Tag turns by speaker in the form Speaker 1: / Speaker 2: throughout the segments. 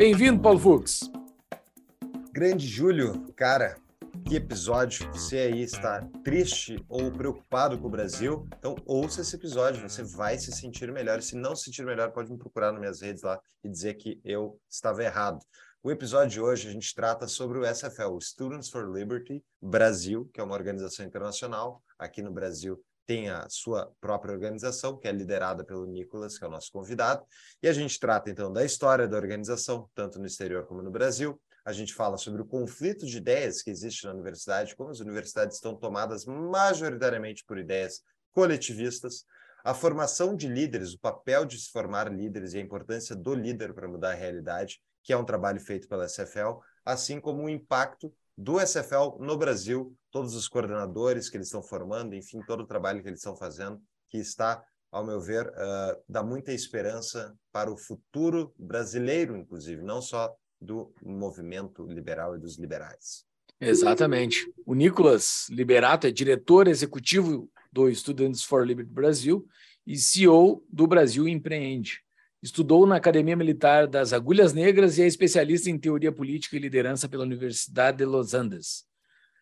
Speaker 1: Bem-vindo, Paulo Fux.
Speaker 2: Grande Júlio, cara, que episódio. Você aí está triste ou preocupado com o Brasil? Então ouça esse episódio, você vai se sentir melhor. E se não se sentir melhor, pode me procurar nas minhas redes lá e dizer que eu estava errado. O episódio de hoje a gente trata sobre o SFL, Students for Liberty Brasil, que é uma organização internacional. Aqui no Brasil tem a sua própria organização, que é liderada pelo Nicolas, que é o nosso convidado, e a gente trata então da história da organização, tanto no exterior como no Brasil. A gente fala sobre o conflito de ideias que existe na universidade, como as universidades estão tomadas majoritariamente por ideias coletivistas, a formação de líderes, o papel de se formar líderes e a importância do líder para mudar a realidade, que é um trabalho feito pela SFL, assim como o impacto do SFL no Brasil, todos os coordenadores que eles estão formando, enfim, todo o trabalho que eles estão fazendo, que está, ao meu ver, uh, dá muita esperança para o futuro brasileiro, inclusive, não só do movimento liberal e dos liberais.
Speaker 1: Exatamente. O Nicolas Liberato é diretor executivo do Students for Liberty Brasil e CEO do Brasil Empreende. Estudou na Academia Militar das Agulhas Negras e é especialista em teoria política e liderança pela Universidade de Los Andes.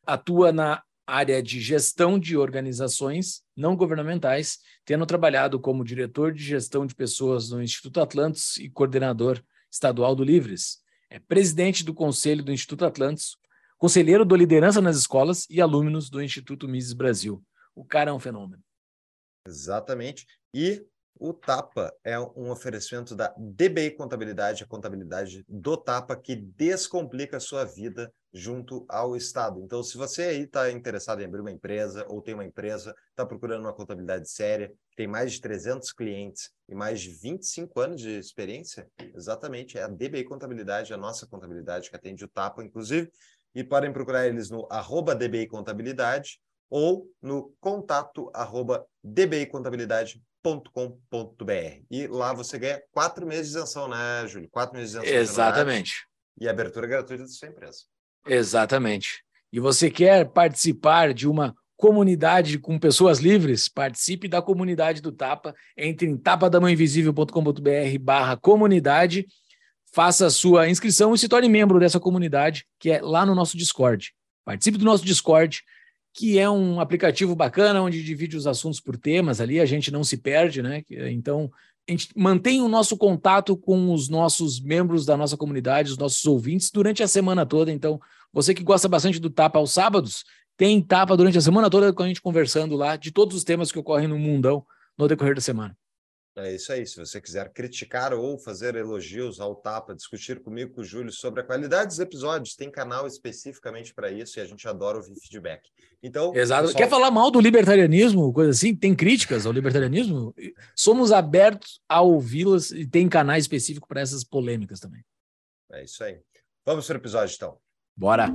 Speaker 1: Atua na área de gestão de organizações não governamentais, tendo trabalhado como diretor de gestão de pessoas no Instituto Atlantis e coordenador estadual do Livres. É presidente do Conselho do Instituto Atlantis, conselheiro do Liderança nas Escolas e alumnos do Instituto Mises Brasil. O cara é um fenômeno.
Speaker 2: Exatamente. E o Tapa é um oferecimento da DBI Contabilidade, a contabilidade do Tapa, que descomplica a sua vida junto ao Estado. Então, se você aí está interessado em abrir uma empresa ou tem uma empresa, está procurando uma contabilidade séria, tem mais de 300 clientes e mais de 25 anos de experiência, exatamente, é a DBI Contabilidade, a nossa contabilidade que atende o Tapa, inclusive, e podem procurar eles no arroba DBI Contabilidade ou no contato arroba dbicontabilidade.com com.br E lá você ganha quatro meses de isenção, né, Júlio? Quatro meses de isenção.
Speaker 1: Exatamente.
Speaker 2: E abertura gratuita da sua empresa.
Speaker 1: Exatamente. E você quer participar de uma comunidade com pessoas livres? Participe da comunidade do Tapa. Entre em tapadamãoinvisível.com.br barra comunidade, faça a sua inscrição e se torne membro dessa comunidade, que é lá no nosso Discord. Participe do nosso Discord que é um aplicativo bacana onde divide os assuntos por temas ali, a gente não se perde, né? Então, a gente mantém o nosso contato com os nossos membros da nossa comunidade, os nossos ouvintes, durante a semana toda. Então, você que gosta bastante do Tapa aos sábados, tem Tapa durante a semana toda com a gente conversando lá de todos os temas que ocorrem no mundão no decorrer da semana.
Speaker 2: É isso aí. Se você quiser criticar ou fazer elogios ao Tapa, discutir comigo, com o Júlio, sobre a qualidade dos episódios, tem canal especificamente para isso e a gente adora ouvir feedback. Então,
Speaker 1: Exato. Pessoal... Quer falar mal do libertarianismo, coisa assim? Tem críticas ao libertarianismo? Somos abertos a ouvi-las e tem canal específico para essas polêmicas também.
Speaker 2: É isso aí. Vamos para o episódio, então.
Speaker 1: Bora!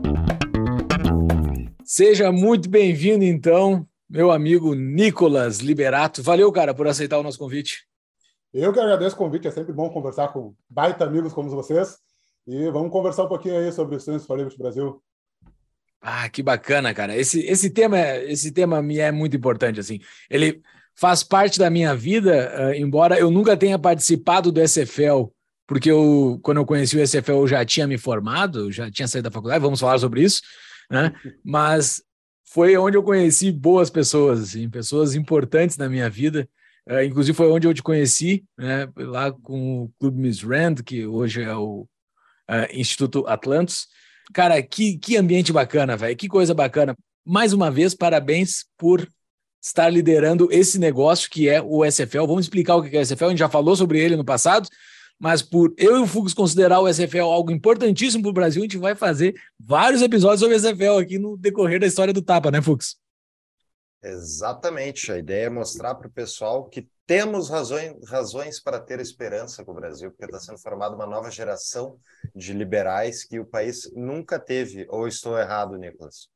Speaker 1: Seja muito bem-vindo, então, meu amigo Nicolas Liberato. Valeu, cara, por aceitar o nosso convite.
Speaker 3: Eu que agradeço o convite, é sempre bom conversar com baita amigos como vocês. E vamos conversar um pouquinho aí sobre os for Liberty Brasil.
Speaker 1: Ah, que bacana, cara. Esse, esse tema, esse tema me é muito importante assim. Ele faz parte da minha vida, uh, embora eu nunca tenha participado do SFL, porque eu, quando eu conheci o SFL, eu já tinha me formado, já tinha saído da faculdade, vamos falar sobre isso, né? Mas foi onde eu conheci boas pessoas, assim, pessoas importantes na minha vida. É, inclusive foi onde eu te conheci, né, lá com o Clube Miss Rand, que hoje é o é, Instituto Atlantis. Cara, que, que ambiente bacana, velho, que coisa bacana. Mais uma vez, parabéns por estar liderando esse negócio que é o SFL. Vamos explicar o que é o SFL, a gente já falou sobre ele no passado, mas por eu e o Fux considerar o SFL algo importantíssimo para o Brasil, a gente vai fazer vários episódios sobre o SFL aqui no decorrer da história do Tapa, né, Fux?
Speaker 2: Exatamente. A ideia é mostrar para o pessoal que temos razões, razões para ter esperança com o Brasil, porque está sendo formada uma nova geração de liberais que o país nunca teve. Ou estou errado, Nicolas?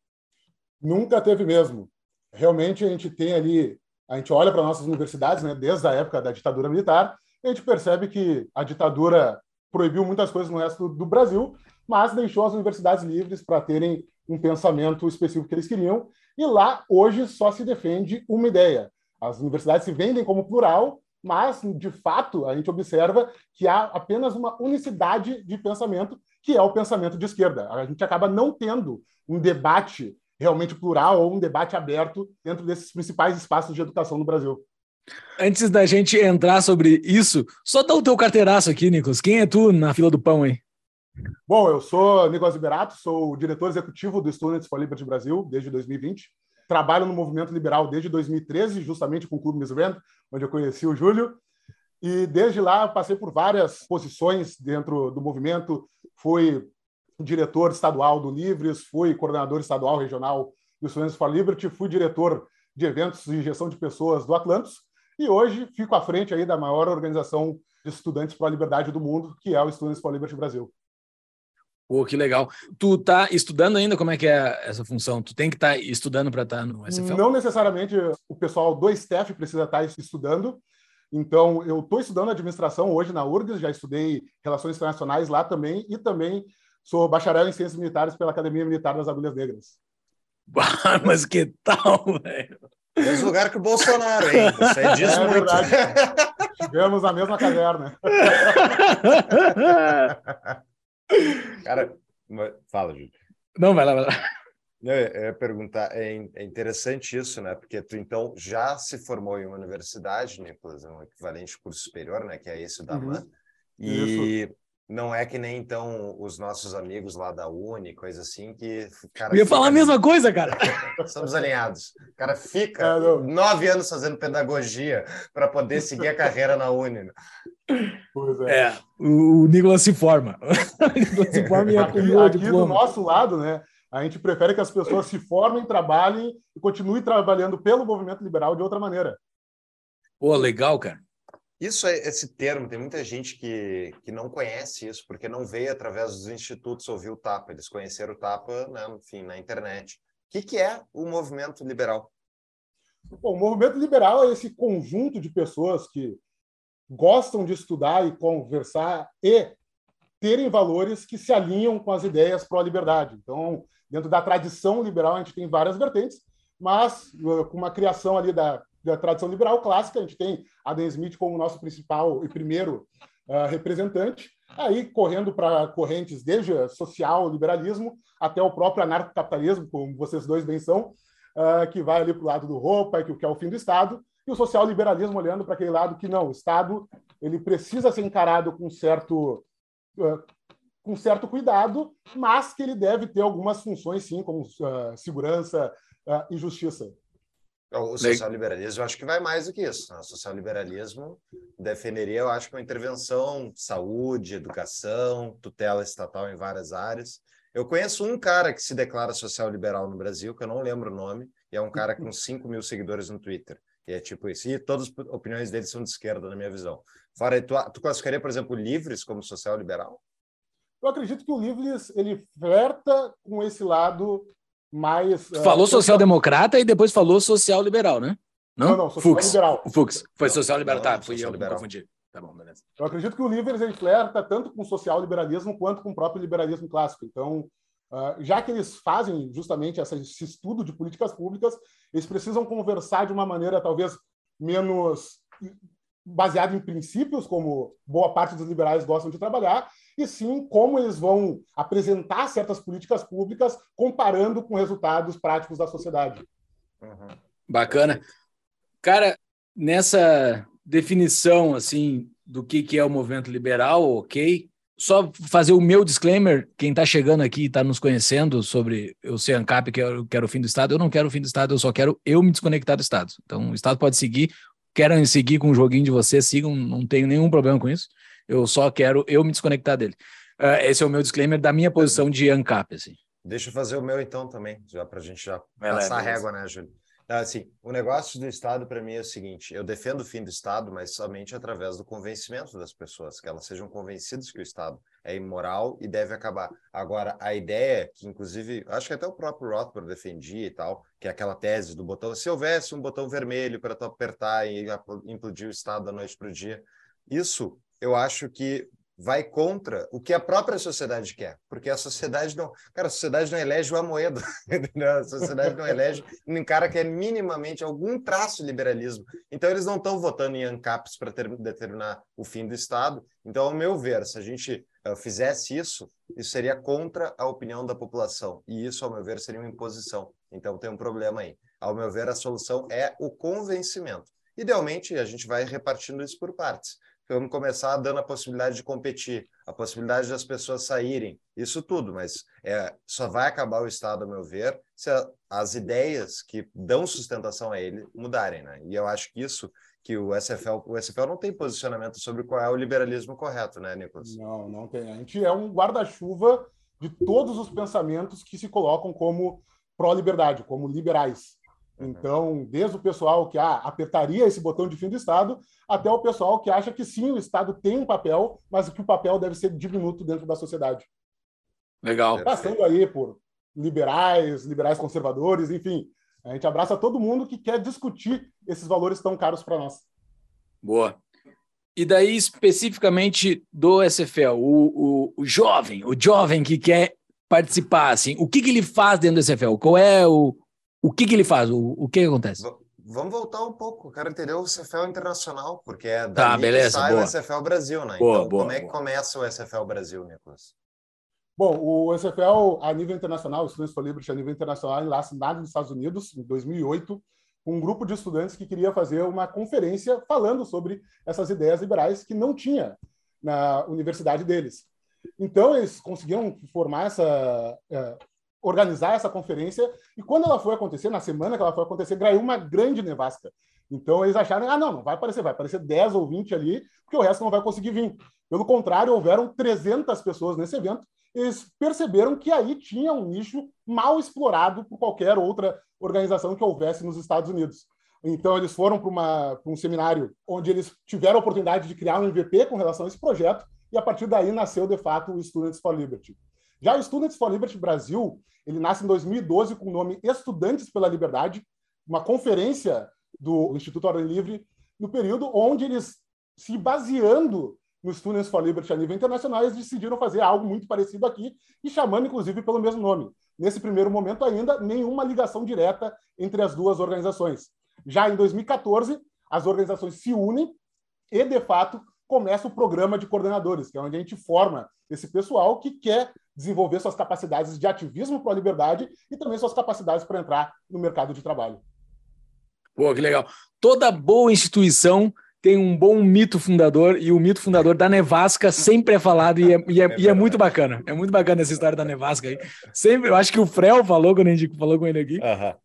Speaker 3: Nunca teve mesmo. Realmente a gente tem ali, a gente olha para nossas universidades, né, desde a época da ditadura militar, a gente percebe que a ditadura proibiu muitas coisas no resto do Brasil, mas deixou as universidades livres para terem um pensamento específico que eles queriam. E lá, hoje, só se defende uma ideia. As universidades se vendem como plural, mas, de fato, a gente observa que há apenas uma unicidade de pensamento, que é o pensamento de esquerda. A gente acaba não tendo um debate realmente plural ou um debate aberto dentro desses principais espaços de educação no Brasil.
Speaker 1: Antes da gente entrar sobre isso, só dá o teu carteiraço aqui, Nicolas. Quem é tu na fila do pão aí?
Speaker 3: Bom, eu sou Nicolas Liberato, sou o diretor executivo do Students for Liberty Brasil desde 2020. Trabalho no movimento liberal desde 2013, justamente com o Clube Miss Rand, onde eu conheci o Júlio. E desde lá passei por várias posições dentro do movimento. Fui diretor estadual do Livres, fui coordenador estadual regional do Students for Liberty, fui diretor de eventos e gestão de pessoas do Atlantis e hoje fico à frente aí da maior organização de estudantes para a liberdade do mundo, que é o Students for Liberty Brasil.
Speaker 1: Pô, que legal. Tu tá estudando ainda como é que é essa função? Tu tem que estar tá estudando para estar tá no SFL?
Speaker 3: Não necessariamente o pessoal do staff precisa estar tá estudando. Então, eu estou estudando administração hoje na URGS, já estudei relações internacionais lá também e também sou bacharel em ciências militares pela Academia Militar das Agulhas Negras.
Speaker 1: Mas que tal, velho?
Speaker 2: Mesmo lugar que o Bolsonaro, hein? Isso aí diz é muito. Verdade.
Speaker 3: Tivemos a mesma caverna.
Speaker 2: Cara, fala, Júlio.
Speaker 1: Não, vai lá, vai lá.
Speaker 2: Eu ia perguntar, é, é interessante isso, né? Porque tu então já se formou em uma universidade, Nicolas, um equivalente curso superior, né? Que é esse da uhum. MAN. E isso. Não é que nem então os nossos amigos lá da Uni, coisa assim, que.
Speaker 1: Cara, Eu ia falar a mesma coisa, cara.
Speaker 2: Estamos alinhados. O cara fica é, nove anos fazendo pedagogia para poder seguir a carreira na Uni. Né?
Speaker 1: Pois é. é o, o Nicolas se forma. o Nicolas
Speaker 3: se forma e acumula Aqui do nosso lado, né? A gente prefere que as pessoas se formem, trabalhem e continuem trabalhando pelo movimento liberal de outra maneira.
Speaker 1: Pô, legal, cara.
Speaker 2: Isso é esse termo, tem muita gente que, que não conhece isso, porque não veio através dos institutos ouvir o TAPA, eles conheceram o TAPA, né, enfim, na internet. O que, que é o movimento liberal?
Speaker 3: Bom, o movimento liberal é esse conjunto de pessoas que gostam de estudar e conversar e terem valores que se alinham com as ideias pró-liberdade. Então, dentro da tradição liberal, a gente tem várias vertentes, mas com uma criação ali da da tradição liberal clássica, a gente tem Adam Smith como nosso principal e primeiro uh, representante, aí correndo para correntes desde social liberalismo até o próprio anarcocapitalismo, como vocês dois bem são, uh, que vai ali para o lado do roupa, que, é o fim do Estado, e o social liberalismo olhando para aquele lado que não, o Estado ele precisa ser encarado com certo uh, com certo cuidado, mas que ele deve ter algumas funções sim, como segurança e justiça.
Speaker 2: O social-liberalismo, eu acho que vai mais do que isso. Né? O social-liberalismo defenderia, eu acho, uma intervenção saúde, educação, tutela estatal em várias áreas. Eu conheço um cara que se declara social-liberal no Brasil, que eu não lembro o nome, e é um cara com 5 mil seguidores no Twitter. E é tipo isso. E todas as opiniões dele são de esquerda, na minha visão. Fora, tu, tu classificaria, por exemplo, Livres como social-liberal?
Speaker 3: Eu acredito que o Livres ele flerta com esse lado mais.
Speaker 1: Tu falou uh, social-democrata e depois falou social-liberal, né? Não, não, não social-liberal. Fux. Foi social-liberal, tá, fui eu que me confundi. Tá bom, beleza.
Speaker 3: Eu acredito que o Livres ele flerta tanto com social-liberalismo quanto com o próprio liberalismo clássico. Então, uh, já que eles fazem justamente essa, esse estudo de políticas públicas, eles precisam conversar de uma maneira talvez menos baseada em princípios, como boa parte dos liberais gostam de trabalhar, e sim como eles vão apresentar certas políticas públicas comparando com resultados práticos da sociedade.
Speaker 1: Uhum. Bacana. Cara, nessa definição assim do que, que é o movimento liberal, ok. Só fazer o meu disclaimer, quem está chegando aqui e está nos conhecendo sobre eu ser ANCAP, que eu quero o fim do Estado, eu não quero o fim do Estado, eu só quero eu me desconectar do Estado. Então, o Estado pode seguir, querem seguir com o joguinho de vocês, sigam, não tenho nenhum problema com isso. Eu só quero eu me desconectar dele. Uh, esse é o meu disclaimer da minha posição de ANCAP. Assim.
Speaker 2: Deixa eu fazer o meu então também, já para a gente já Vai passar a régua, né, Júlio? Assim, o negócio do Estado, para mim, é o seguinte: eu defendo o fim do Estado, mas somente através do convencimento das pessoas, que elas sejam convencidas que o Estado é imoral e deve acabar. Agora, a ideia, que inclusive, acho que até o próprio Rothbard defendia e tal, que é aquela tese do botão, se houvesse um botão vermelho para tu apertar e implodir o Estado da noite para o dia, isso eu acho que vai contra o que a própria sociedade quer, porque a sociedade não, cara, a sociedade não elege o Amoedo, a sociedade não elege um cara que é minimamente algum traço de liberalismo. Então eles não estão votando em ANCAPs para determinar o fim do Estado. Então, ao meu ver, se a gente uh, fizesse isso, isso seria contra a opinião da população e isso, ao meu ver, seria uma imposição. Então tem um problema aí. Ao meu ver, a solução é o convencimento. Idealmente, a gente vai repartindo isso por partes vamos começar dando a possibilidade de competir, a possibilidade das pessoas saírem, isso tudo, mas é, só vai acabar o Estado, a meu ver, se a, as ideias que dão sustentação a ele mudarem, né? E eu acho que isso que o SFL, o SFL não tem posicionamento sobre qual é o liberalismo correto, né, Nicolas?
Speaker 3: Não, não tem. A gente é um guarda-chuva de todos os pensamentos que se colocam como pró-liberdade, como liberais. Uhum. Então, desde o pessoal que ah, apertaria esse botão de fim do Estado, até o pessoal que acha que sim, o Estado tem um papel, mas que o papel deve ser diminuto dentro da sociedade.
Speaker 1: Legal.
Speaker 3: Passando aí por liberais, liberais conservadores, enfim. A gente abraça todo mundo que quer discutir esses valores tão caros para nós.
Speaker 1: Boa. E daí, especificamente do SFL, o, o, o, jovem, o jovem que quer participar, assim, o que, que ele faz dentro do SFL? Qual é o, o que, que ele faz? O, o que, que acontece?
Speaker 2: Vamos voltar um pouco. Quero entender o CFL internacional, porque é
Speaker 1: da tá, beleza,
Speaker 2: sai
Speaker 1: boa.
Speaker 2: o SFL Brasil, né?
Speaker 1: Boa,
Speaker 2: então,
Speaker 1: boa,
Speaker 2: como é que começa o SFL Brasil, Nicolas?
Speaker 3: Bom, o SFL a nível internacional, o Students for Liberty a nível internacional, ele nasce nos Estados Unidos, em 2008, um grupo de estudantes que queria fazer uma conferência falando sobre essas ideias liberais que não tinha na universidade deles. Então, eles conseguiram formar essa, eh, organizar essa conferência e quando ela foi acontecer, na semana que ela foi acontecer, caiu uma grande nevasca. Então eles acharam, ah, não, não vai aparecer, vai aparecer 10 ou 20 ali, porque o resto não vai conseguir vir. Pelo contrário, houveram 300 pessoas nesse evento. Eles perceberam que aí tinha um nicho mal explorado por qualquer outra organização que houvesse nos Estados Unidos. Então, eles foram para um seminário onde eles tiveram a oportunidade de criar um MVP com relação a esse projeto, e a partir daí nasceu, de fato, o Students for Liberty. Já o Students for Liberty Brasil, ele nasce em 2012 com o nome Estudantes pela Liberdade, uma conferência do Instituto Ordem Livre, no período onde eles, se baseando no Students for Liberty a nível internacional, eles decidiram fazer algo muito parecido aqui e chamando, inclusive, pelo mesmo nome. Nesse primeiro momento, ainda nenhuma ligação direta entre as duas organizações. Já em 2014, as organizações se unem e, de fato, começa o programa de coordenadores, que é onde a gente forma esse pessoal que quer desenvolver suas capacidades de ativismo para a liberdade e também suas capacidades para entrar no mercado de trabalho.
Speaker 1: Pô, que legal. Toda boa instituição tem um bom mito fundador e o mito fundador da Nevasca sempre é falado e é, e é, e é muito bacana. É muito bacana essa história da Nevasca aí. Sempre, eu acho que o Frel falou quando a gente falou com ele aqui,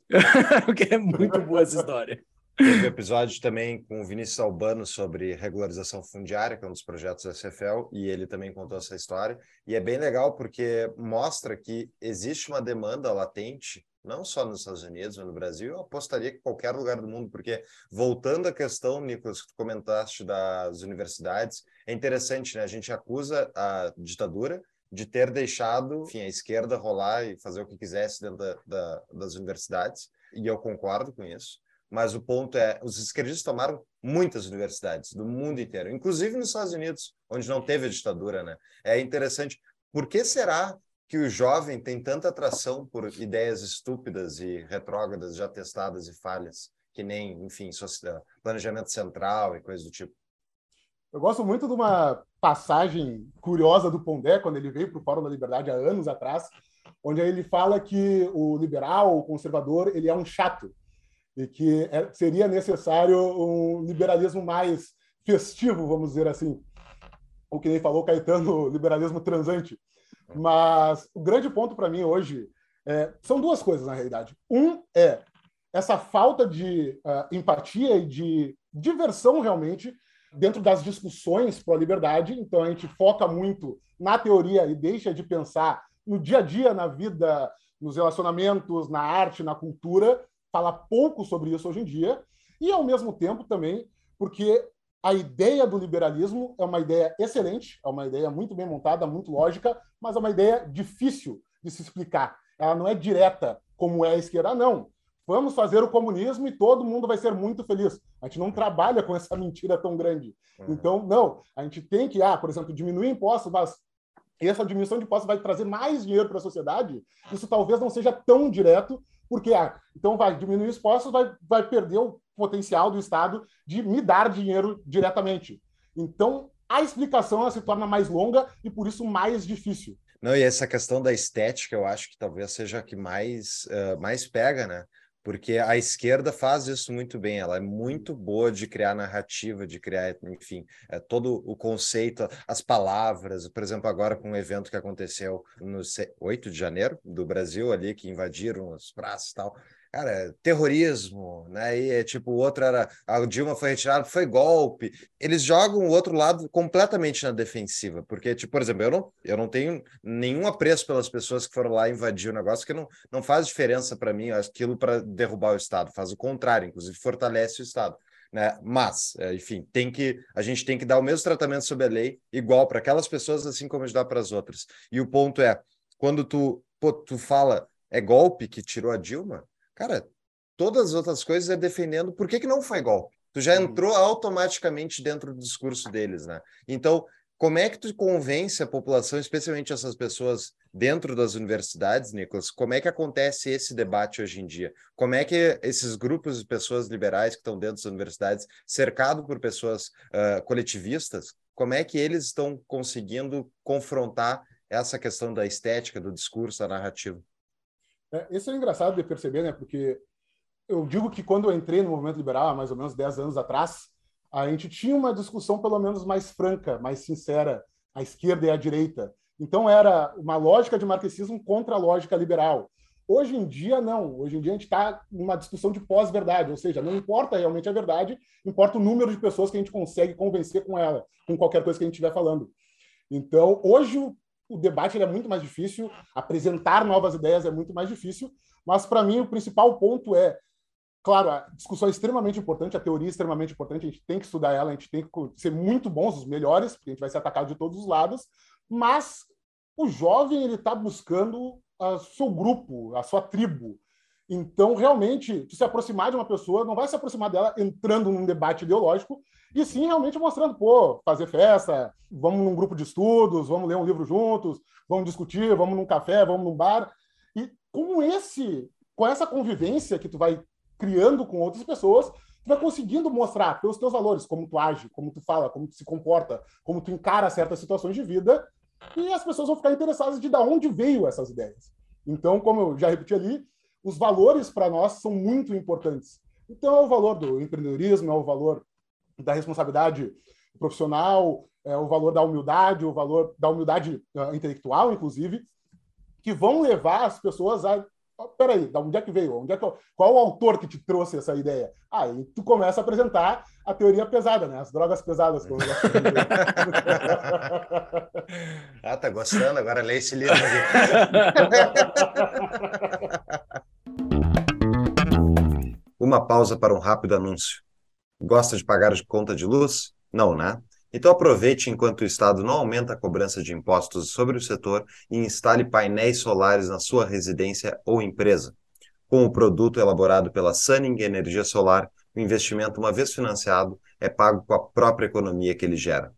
Speaker 1: porque é muito boa essa história.
Speaker 2: Teve episódio também com o Vinícius Albano sobre regularização fundiária, que é um dos projetos da CFL, e ele também contou essa história. E é bem legal porque mostra que existe uma demanda latente, não só nos Estados Unidos, mas no Brasil, eu apostaria que qualquer lugar do mundo, porque voltando à questão, Nicolas, que tu comentaste das universidades, é interessante, né? A gente acusa a ditadura de ter deixado enfim, a esquerda rolar e fazer o que quisesse dentro da, da, das universidades, e eu concordo com isso mas o ponto é, os esquerdistas tomaram muitas universidades do mundo inteiro, inclusive nos Estados Unidos, onde não teve a ditadura, né? É interessante. Por que será que o jovem tem tanta atração por ideias estúpidas e retrógradas, já testadas e falhas, que nem, enfim, planejamento central e coisas do tipo?
Speaker 3: Eu gosto muito de uma passagem curiosa do Pondé, quando ele veio para o Fórum da Liberdade há anos atrás, onde ele fala que o liberal, o conservador, ele é um chato e que é, seria necessário um liberalismo mais festivo, vamos dizer assim. O que nem falou Caetano, liberalismo transante. Mas o grande ponto para mim hoje é, são duas coisas, na realidade. Um é essa falta de uh, empatia e de diversão, realmente, dentro das discussões para a liberdade. Então, a gente foca muito na teoria e deixa de pensar no dia a dia, na vida, nos relacionamentos, na arte, na cultura, fala pouco sobre isso hoje em dia, e ao mesmo tempo também porque a ideia do liberalismo é uma ideia excelente, é uma ideia muito bem montada, muito lógica, mas é uma ideia difícil de se explicar. Ela não é direta como é a esquerda, não. Vamos fazer o comunismo e todo mundo vai ser muito feliz. A gente não trabalha com essa mentira tão grande. Uhum. Então, não, a gente tem que, ah, por exemplo, diminuir impostos, mas essa diminuição de impostos vai trazer mais dinheiro para a sociedade. Isso talvez não seja tão direto, porque ah, então vai diminuir os impostos, vai, vai perder o potencial do Estado de me dar dinheiro diretamente. Então, a explicação se torna mais longa e, por isso, mais difícil.
Speaker 2: Não, e essa questão da estética, eu acho que talvez seja a que mais, uh, mais pega, né? Porque a esquerda faz isso muito bem, ela é muito boa de criar narrativa, de criar, enfim, é, todo o conceito, as palavras. Por exemplo, agora com um evento que aconteceu no 8 de janeiro do Brasil, ali, que invadiram as praças e tal cara, terrorismo, né? E é, tipo, o outro era a Dilma foi retirada, foi golpe. Eles jogam o outro lado completamente na defensiva, porque, tipo, por exemplo, eu não, eu não tenho nenhum apreço pelas pessoas que foram lá invadir o negócio, que não, não faz diferença para mim aquilo para derrubar o Estado, faz o contrário, inclusive fortalece o Estado. Né? Mas, é, enfim, tem que a gente tem que dar o mesmo tratamento sob a lei, igual para aquelas pessoas, assim como a gente dá para as outras. E o ponto é, quando tu, pô, tu fala é golpe que tirou a Dilma, Cara, todas as outras coisas é defendendo por que, que não foi golpe. Tu já uhum. entrou automaticamente dentro do discurso deles, né? Então, como é que tu convence a população, especialmente essas pessoas dentro das universidades, Nicolas? Como é que acontece esse debate hoje em dia? Como é que esses grupos de pessoas liberais que estão dentro das universidades, cercado por pessoas uh, coletivistas, como é que eles estão conseguindo confrontar essa questão da estética, do discurso, da narrativa?
Speaker 3: É, isso é engraçado de perceber, né? Porque eu digo que quando eu entrei no movimento liberal, mais ou menos 10 anos atrás, a gente tinha uma discussão pelo menos mais franca, mais sincera, a esquerda e a direita. Então era uma lógica de marxismo contra a lógica liberal. Hoje em dia, não. Hoje em dia, a gente está numa discussão de pós-verdade, ou seja, não importa realmente a verdade, importa o número de pessoas que a gente consegue convencer com ela, com qualquer coisa que a gente estiver falando. Então, hoje, o debate é muito mais difícil, apresentar novas ideias é muito mais difícil, mas para mim o principal ponto é, claro, a discussão é extremamente importante, a teoria é extremamente importante, a gente tem que estudar ela, a gente tem que ser muito bons, os melhores, porque a gente vai ser atacado de todos os lados, mas o jovem ele está buscando o seu grupo, a sua tribo. Então, realmente, se aproximar de uma pessoa, não vai se aproximar dela entrando num debate ideológico, e sim realmente mostrando, pô, fazer festa, vamos num grupo de estudos, vamos ler um livro juntos, vamos discutir, vamos num café, vamos num bar. E com esse, com essa convivência que tu vai criando com outras pessoas, tu vai conseguindo mostrar pelos teus valores, como tu age, como tu fala, como tu se comporta, como tu encara certas situações de vida, e as pessoas vão ficar interessadas de da onde veio essas ideias. Então, como eu já repeti ali, os valores para nós são muito importantes. Então, é o valor do empreendedorismo, é o valor da responsabilidade profissional, é, o valor da humildade, o valor da humildade uh, intelectual, inclusive, que vão levar as pessoas a. Oh, peraí, da onde é que veio? Onde é que, qual o autor que te trouxe essa ideia? Aí ah, tu começa a apresentar a teoria pesada, né? As drogas pesadas. Como
Speaker 2: ah, tá gostando? Agora lê esse livro aqui. Uma pausa para um rápido anúncio. Gosta de pagar de conta de luz? Não, né? Então aproveite enquanto o Estado não aumenta a cobrança de impostos sobre o setor e instale painéis solares na sua residência ou empresa. Com o produto elaborado pela Sunning Energia Solar, o investimento, uma vez financiado, é pago com a própria economia que ele gera.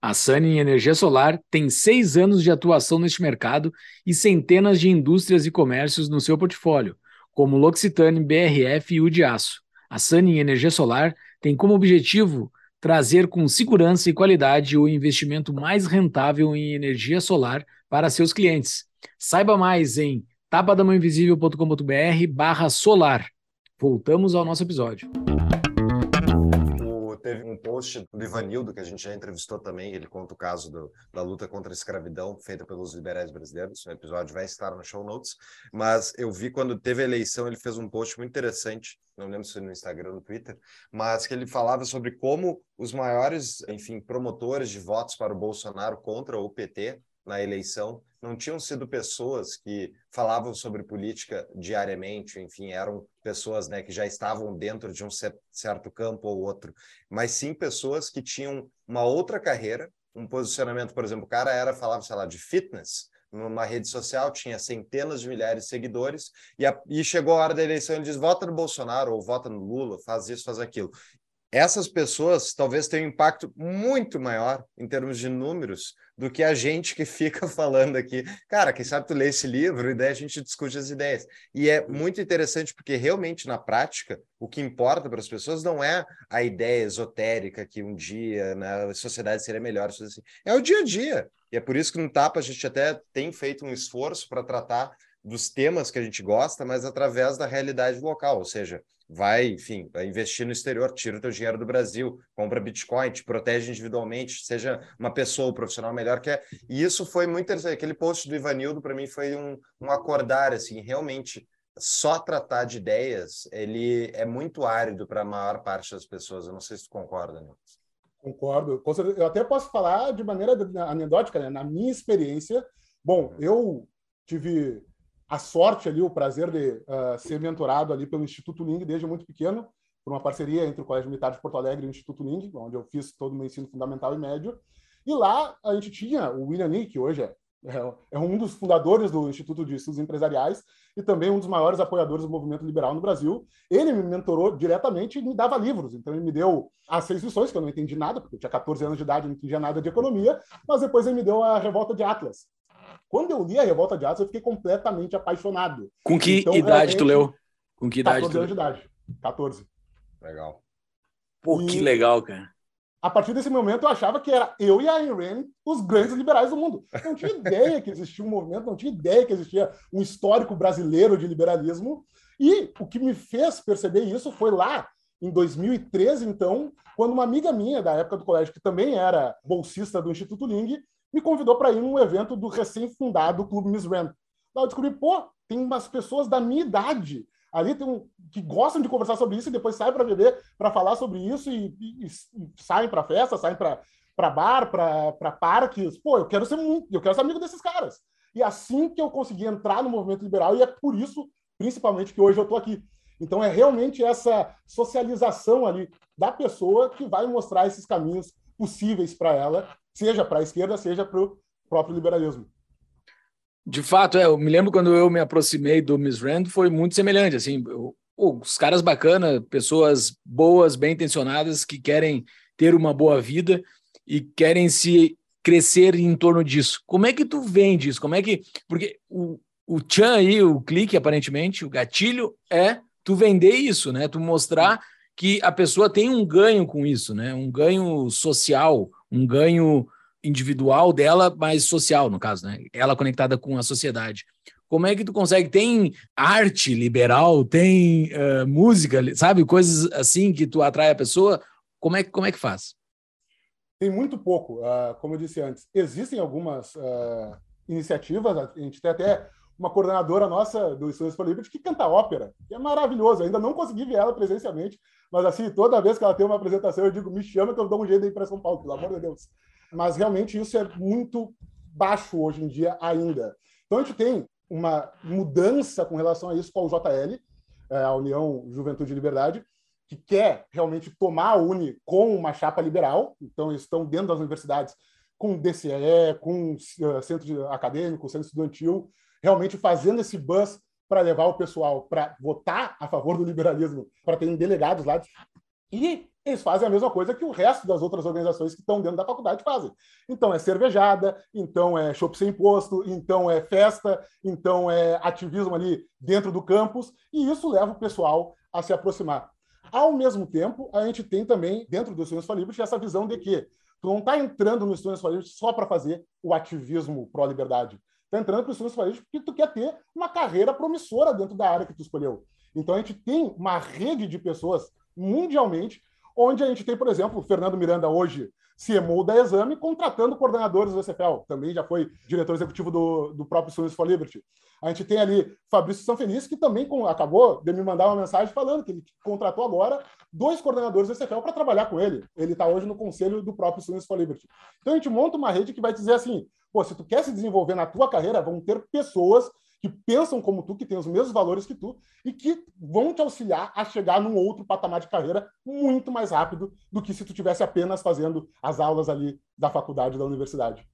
Speaker 1: A Sunning Energia Solar tem seis anos de atuação neste mercado e centenas de indústrias e comércios no seu portfólio, como L'Occitane, BRF e o de Aço. A Sunning Energia Solar tem como objetivo trazer com segurança e qualidade o investimento mais rentável em energia solar para seus clientes. Saiba mais em tapadamãoinvisível.com.br barra solar. Voltamos ao nosso episódio
Speaker 2: teve um post do Ivanildo, que a gente já entrevistou também, ele conta o caso do, da luta contra a escravidão feita pelos liberais brasileiros. O episódio vai estar no show notes. Mas eu vi quando teve a eleição, ele fez um post muito interessante, não lembro se no Instagram ou no Twitter, mas que ele falava sobre como os maiores, enfim, promotores de votos para o Bolsonaro contra o PT na eleição não tinham sido pessoas que falavam sobre política diariamente, enfim, eram pessoas né, que já estavam dentro de um certo campo ou outro, mas sim pessoas que tinham uma outra carreira, um posicionamento, por exemplo, o cara era falava, sei lá, de fitness, numa rede social, tinha centenas de milhares de seguidores, e, a, e chegou a hora da eleição ele diz: vota no Bolsonaro ou vota no Lula, faz isso, faz aquilo essas pessoas talvez tenham um impacto muito maior em termos de números do que a gente que fica falando aqui. Cara, quem sabe tu lê esse livro e daí a gente discute as ideias. E é muito interessante porque realmente na prática o que importa para as pessoas não é a ideia esotérica que um dia na né, sociedade seria melhor, assim. é o dia a dia. E é por isso que no Tapa a gente até tem feito um esforço para tratar dos temas que a gente gosta, mas através da realidade local, ou seja, vai, enfim, vai investir no exterior, tira o teu dinheiro do Brasil, compra Bitcoin, te protege individualmente, seja uma pessoa, um profissional melhor que é. E isso foi muito interessante. Aquele post do Ivanildo, para mim, foi um, um acordar, assim, realmente só tratar de ideias, ele é muito árido para a maior parte das pessoas. Eu não sei se tu concorda, né?
Speaker 3: Concordo. Eu até posso falar de maneira anedótica, né? Na minha experiência, bom, eu tive a sorte ali, o prazer de uh, ser mentorado ali pelo Instituto Ling desde muito pequeno, por uma parceria entre o Colégio Militar de Porto Alegre e o Instituto Ling, onde eu fiz todo o meu ensino fundamental e médio. E lá a gente tinha o William Ling, que hoje é, é, é um dos fundadores do Instituto de Estudos Empresariais e também um dos maiores apoiadores do movimento liberal no Brasil. Ele me mentorou diretamente e me dava livros. Então, ele me deu as seis lições, que eu não entendi nada, porque eu tinha 14 anos de idade e não entendia nada de economia, mas depois ele me deu a Revolta de Atlas, quando eu li a Revolta de Atlas, eu fiquei completamente apaixonado.
Speaker 1: Com que então, idade tu leu? Com que idade?
Speaker 3: 14 anos de idade. 14.
Speaker 2: Legal.
Speaker 1: Pô, e... que legal, cara.
Speaker 3: A partir desse momento, eu achava que era eu e a Ayn Rand os grandes liberais do mundo. Eu não tinha ideia que existia um movimento, não tinha ideia que existia um histórico brasileiro de liberalismo. E o que me fez perceber isso foi lá em 2013, então, quando uma amiga minha da época do colégio, que também era bolsista do Instituto Ling, me convidou para ir num evento do recém-fundado Clube Miss Rand. Lá eu descobri, pô, tem umas pessoas da minha idade ali um, que gostam de conversar sobre isso e depois saem para beber, para falar sobre isso e, e, e saem para festa, saem para bar, para parques. Pô, eu quero ser muito, eu quero ser amigo desses caras. E assim que eu consegui entrar no movimento liberal e é por isso, principalmente, que hoje eu estou aqui. Então é realmente essa socialização ali da pessoa que vai mostrar esses caminhos possíveis para ela seja para a esquerda, seja para o próprio liberalismo.
Speaker 1: De fato, é, eu me lembro quando eu me aproximei do Miss Rand, foi muito semelhante, assim, eu, os caras bacanas, pessoas boas, bem intencionadas, que querem ter uma boa vida e querem se crescer em torno disso. Como é que tu vende isso? Como é que... Porque o, o Chan aí, o clique, aparentemente, o gatilho é tu vender isso, né? Tu mostrar que a pessoa tem um ganho com isso, né? Um ganho social, um ganho individual dela, mas social, no caso, né? Ela conectada com a sociedade. Como é que tu consegue? Tem arte liberal, tem uh, música, sabe? Coisas assim que tu atrai a pessoa. Como é, como é que faz?
Speaker 3: Tem muito pouco. Uh, como eu disse antes, existem algumas uh, iniciativas. A gente tem até uma coordenadora nossa do Estudos for Liberty que canta ópera, que é maravilhoso. ainda não consegui ver ela presencialmente, mas assim, toda vez que ela tem uma apresentação, eu digo, me chama que eu dou um jeito ir para São Paulo, pelo amor de Deus. Mas realmente isso é muito baixo hoje em dia ainda. Então a gente tem uma mudança com relação a isso com o JL, é, a União Juventude e Liberdade, que quer realmente tomar a Uni com uma chapa liberal. Então eles estão dentro das universidades com DCE, com uh, centro acadêmico, centro estudantil, realmente fazendo esse buzz para levar o pessoal para votar a favor do liberalismo, para terem delegados lá. E eles fazem a mesma coisa que o resto das outras organizações que estão dentro da faculdade fazem. Então é cervejada, então é show sem imposto, então é festa, então é ativismo ali dentro do campus, e isso leva o pessoal a se aproximar. Ao mesmo tempo, a gente tem também, dentro do Estudantes Liberty, essa visão de que tu não está entrando no Estudantes Liberty só para fazer o ativismo pró-liberdade está entrando para os estudos países porque tu quer ter uma carreira promissora dentro da área que tu escolheu. Então a gente tem uma rede de pessoas mundialmente, onde a gente tem, por exemplo, o Fernando Miranda hoje, CMO da Exame, contratando coordenadores do SFL. Também já foi diretor executivo do, do próprio Students for Liberty. A gente tem ali Fabrício Sanfeliz, que também com, acabou de me mandar uma mensagem falando que ele contratou agora dois coordenadores do SFL para trabalhar com ele. Ele está hoje no conselho do próprio Students for Liberty. Então a gente monta uma rede que vai dizer assim: pô, se tu quer se desenvolver na tua carreira, vão ter pessoas que pensam como tu, que têm os mesmos valores que tu e que vão te auxiliar a chegar num outro patamar de carreira muito mais rápido do que se tu tivesse apenas fazendo as aulas ali da faculdade da universidade.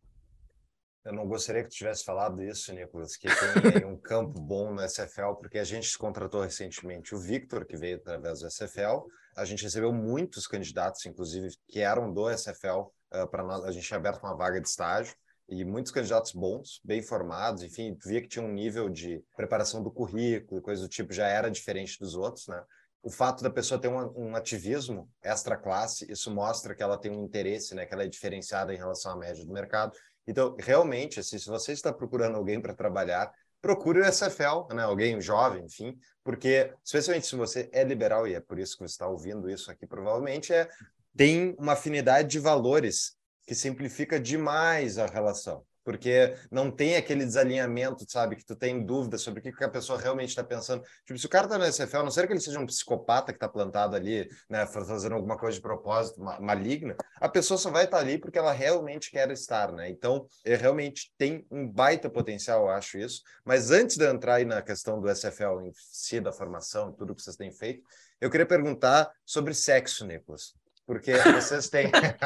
Speaker 2: Eu não gostaria que tu tivesse falado isso, Nicolas, que tem um campo bom no SFL, porque a gente contratou recentemente o Victor, que veio através do SFL. A gente recebeu muitos candidatos, inclusive, que eram do SFL uh, para nós. A gente tinha aberto uma vaga de estágio e muitos candidatos bons, bem formados, enfim, via que tinha um nível de preparação do currículo, coisa do tipo, já era diferente dos outros, né? O fato da pessoa ter um, um ativismo extra classe, isso mostra que ela tem um interesse, né? Que ela é diferenciada em relação à média do mercado então, realmente, assim, se você está procurando alguém para trabalhar, procure o SFL, né? alguém jovem, enfim, porque, especialmente se você é liberal, e é por isso que você está ouvindo isso aqui, provavelmente, é tem uma afinidade de valores que simplifica demais a relação porque não tem aquele desalinhamento, sabe? Que tu tem dúvida sobre o que, que a pessoa realmente está pensando. Tipo, se o cara está no SFL, a não ser que ele seja um psicopata que está plantado ali, né, fazendo alguma coisa de propósito maligna, a pessoa só vai estar tá ali porque ela realmente quer estar, né? Então, é, realmente tem um baita potencial, eu acho isso. Mas antes de eu entrar aí na questão do SFL em si, da formação, tudo que vocês têm feito, eu queria perguntar sobre sexo, Nicolas porque vocês têm.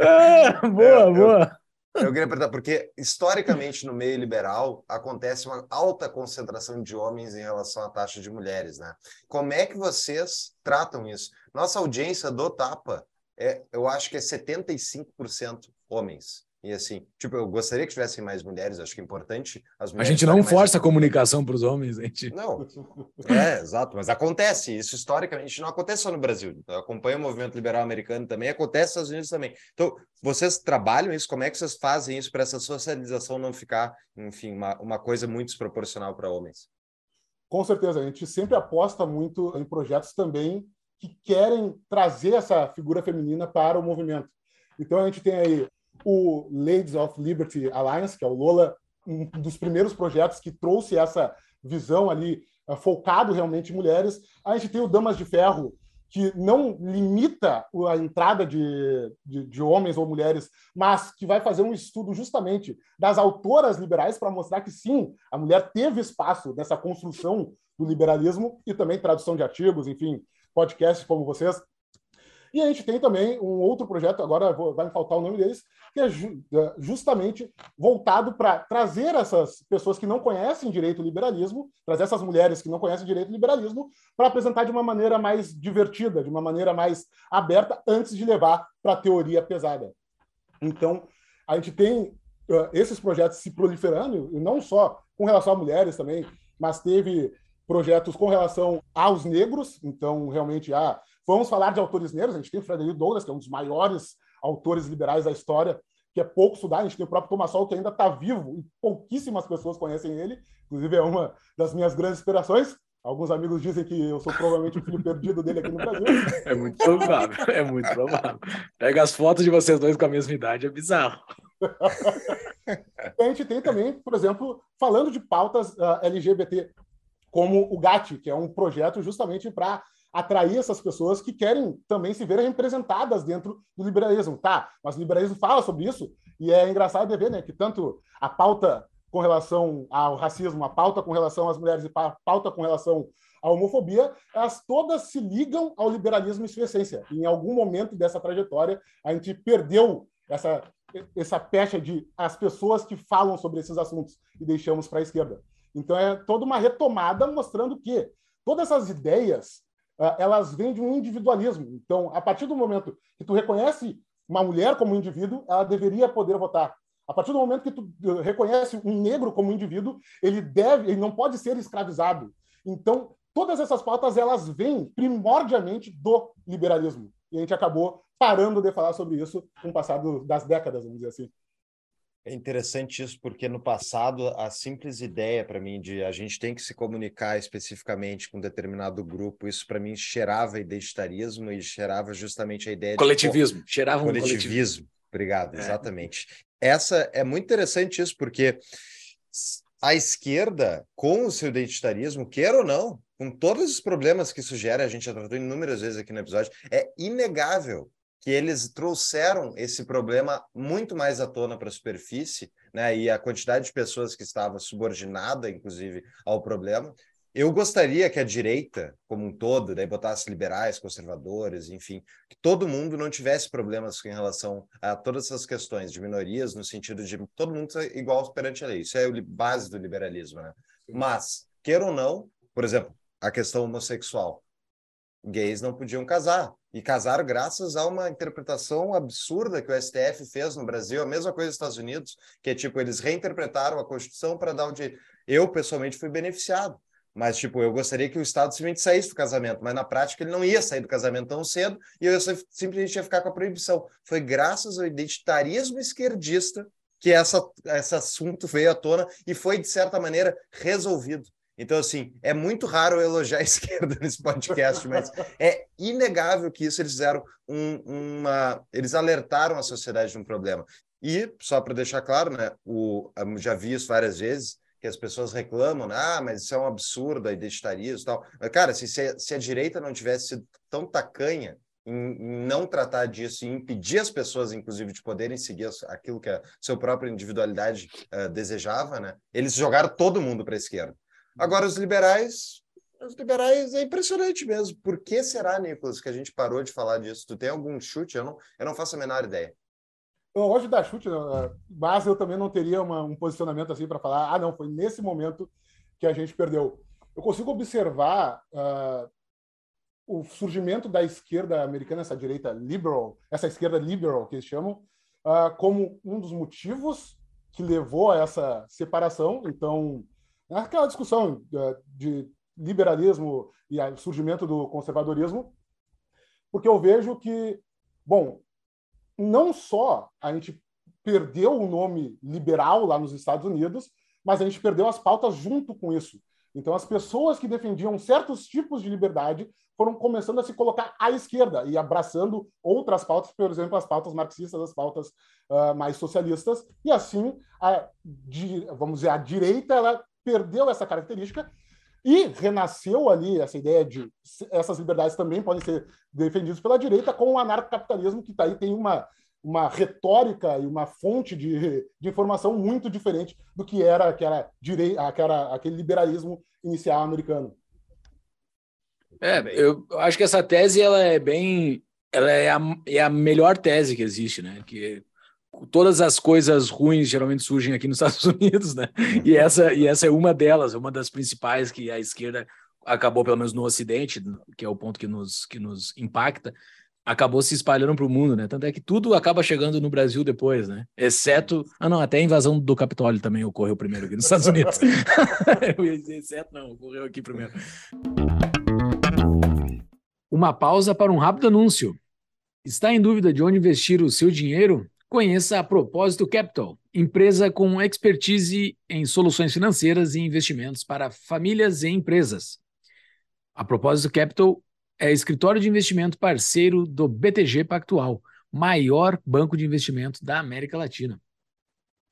Speaker 1: ah, boa, boa.
Speaker 2: Eu queria perguntar, porque historicamente no meio liberal acontece uma alta concentração de homens em relação à taxa de mulheres, né? Como é que vocês tratam isso? Nossa audiência do Tapa, é, eu acho que é 75% homens. E assim, tipo, eu gostaria que tivessem mais mulheres, acho que é importante.
Speaker 1: As mulheres a gente não força a comunicação para os homens, gente.
Speaker 2: Não, é, exato, mas acontece. Isso historicamente não acontece só no Brasil. Eu acompanho o movimento liberal americano também, acontece nos Estados Unidos também. Então, vocês trabalham isso? Como é que vocês fazem isso para essa socialização não ficar, enfim, uma, uma coisa muito desproporcional para homens?
Speaker 3: Com certeza, a gente sempre aposta muito em projetos também que querem trazer essa figura feminina para o movimento. Então, a gente tem aí o Ladies of Liberty Alliance, que é o Lola, um dos primeiros projetos que trouxe essa visão ali uh, focado realmente em mulheres. A gente tem o Damas de Ferro, que não limita a entrada de, de, de, homens ou mulheres, mas que vai fazer um estudo justamente das autoras liberais para mostrar que sim, a mulher teve espaço nessa construção do liberalismo e também tradução de artigos, enfim, podcasts como vocês e a gente tem também um outro projeto, agora vai me faltar o nome deles, que é, é justamente voltado para trazer essas pessoas que não conhecem direito liberalismo, trazer essas mulheres que não conhecem direito liberalismo, para apresentar de uma maneira mais divertida, de uma maneira mais aberta, antes de levar para a teoria pesada. Então, a gente tem uh, esses projetos se proliferando, e não só com relação a mulheres também, mas teve projetos com relação aos negros, então realmente há ah, Vamos falar de autores negros. A gente tem o Frederico Douglass, que é um dos maiores autores liberais da história, que é pouco estudado. A gente tem o próprio Thomas Sowell, que ainda está vivo e pouquíssimas pessoas conhecem ele. Inclusive, é uma das minhas grandes inspirações. Alguns amigos dizem que eu sou provavelmente o filho perdido dele aqui no Brasil.
Speaker 1: É muito provável, é muito provável. Pega as fotos de vocês dois com a mesma idade, é bizarro.
Speaker 3: a gente tem também, por exemplo, falando de pautas uh, ah, LGBT, como o GAT, que é um projeto justamente para atrair essas pessoas que querem também se ver representadas dentro do liberalismo. Tá, mas o liberalismo fala sobre isso e é engraçado de ver né, que tanto a pauta com relação ao racismo, a pauta com relação às mulheres e a pauta com relação à homofobia, elas todas se ligam ao liberalismo em sua essência. E em algum momento dessa trajetória, a gente perdeu essa, essa pecha de as pessoas que falam sobre esses assuntos e deixamos para a esquerda. Então é toda uma retomada mostrando que todas essas ideias elas vêm de um individualismo. Então, a partir do momento que tu reconhece uma mulher como indivíduo, ela deveria poder votar. A partir do momento que tu reconhece um negro como indivíduo, ele deve, ele não pode ser escravizado. Então, todas essas pautas elas vêm primordialmente do liberalismo. E a gente acabou parando de falar sobre isso com o das décadas, vamos dizer assim.
Speaker 2: É interessante isso, porque no passado a simples ideia para mim de a gente tem que se comunicar especificamente com um determinado grupo, isso para mim cheirava identitarismo e cheirava justamente a ideia
Speaker 1: coletivismo, de cheirava
Speaker 2: um coletivismo. coletivismo. Obrigado, é. exatamente. Essa é muito interessante isso, porque a esquerda, com o seu identitarismo, quer ou não, com todos os problemas que isso gera, a gente já tratou inúmeras vezes aqui no episódio, é inegável que eles trouxeram esse problema muito mais à tona para a superfície, né? E a quantidade de pessoas que estava subordinada, inclusive, ao problema. Eu gostaria que a direita, como um todo, daí botasse liberais, conservadores, enfim, que todo mundo não tivesse problemas em relação a todas essas questões de minorias, no sentido de todo mundo ser igual perante a lei. Isso é a base do liberalismo, né? Mas, queira ou não, por exemplo, a questão homossexual gays não podiam casar. E casaram graças a uma interpretação absurda que o STF fez no Brasil, a mesma coisa nos Estados Unidos, que é tipo, eles reinterpretaram a Constituição para dar o direito. Eu, pessoalmente, fui beneficiado. Mas, tipo, eu gostaria que o Estado simplesmente saísse do casamento, mas na prática ele não ia sair do casamento tão cedo e eu simplesmente ia ficar com a proibição. Foi graças ao identitarismo esquerdista que essa, esse assunto veio à tona e foi, de certa maneira, resolvido. Então, assim, é muito raro elogiar a esquerda nesse podcast, mas é inegável que isso eles fizeram um, uma. Eles alertaram a sociedade de um problema. E, só para deixar claro, né, o, já vi isso várias vezes, que as pessoas reclamam, né, ah, mas isso é um absurdo, identitarismo e tal. Mas, cara, se, se, a, se a direita não tivesse sido tão tacanha em, em, não tratar disso e impedir as pessoas, inclusive, de poderem seguir aquilo que a sua própria individualidade uh, desejava, né? Eles jogaram todo mundo para a esquerda. Agora, os liberais, os liberais é impressionante mesmo. Por que será, Nicolas, que a gente parou de falar disso? Tu tem algum chute? Eu não, eu não faço a menor ideia.
Speaker 3: Eu gosto de dar chute, né? mas eu também não teria uma, um posicionamento assim para falar, ah, não, foi nesse momento que a gente perdeu. Eu consigo observar uh, o surgimento da esquerda americana, essa direita liberal, essa esquerda liberal que eles chamam, uh, como um dos motivos que levou a essa separação. Então, aquela discussão é, de liberalismo e surgimento do conservadorismo, porque eu vejo que, bom, não só a gente perdeu o nome liberal lá nos Estados Unidos, mas a gente perdeu as pautas junto com isso. Então, as pessoas que defendiam certos tipos de liberdade foram começando a se colocar à esquerda e abraçando outras pautas, por exemplo, as pautas marxistas, as pautas uh, mais socialistas, e assim, a, vamos dizer, a direita ela perdeu essa característica e renasceu ali essa ideia de essas liberdades também podem ser defendidas pela direita com o anarcocapitalismo, que tá aí tem uma, uma retórica e uma fonte de, de informação muito diferente do que era, que era, direi, que era aquele liberalismo inicial americano.
Speaker 1: É, eu acho que essa tese ela é bem, ela é a, é a melhor tese que existe, né? Que todas as coisas ruins geralmente surgem aqui nos Estados Unidos, né? E essa, e essa é uma delas, uma das principais que a esquerda acabou, pelo menos no Ocidente, que é o ponto que nos, que nos impacta, acabou se espalhando para o mundo, né? Tanto é que tudo acaba chegando no Brasil depois, né? Exceto. Ah, não, até a invasão do Capitólio também ocorreu primeiro aqui nos Estados Unidos. Eu ia dizer, exceto não, ocorreu aqui primeiro. Uma pausa para um rápido anúncio. Está em dúvida de onde investir o seu dinheiro? Conheça a Propósito Capital, empresa com expertise em soluções financeiras e investimentos para famílias e empresas. A Propósito Capital é escritório de investimento parceiro do BTG Pactual, maior banco de investimento da América Latina.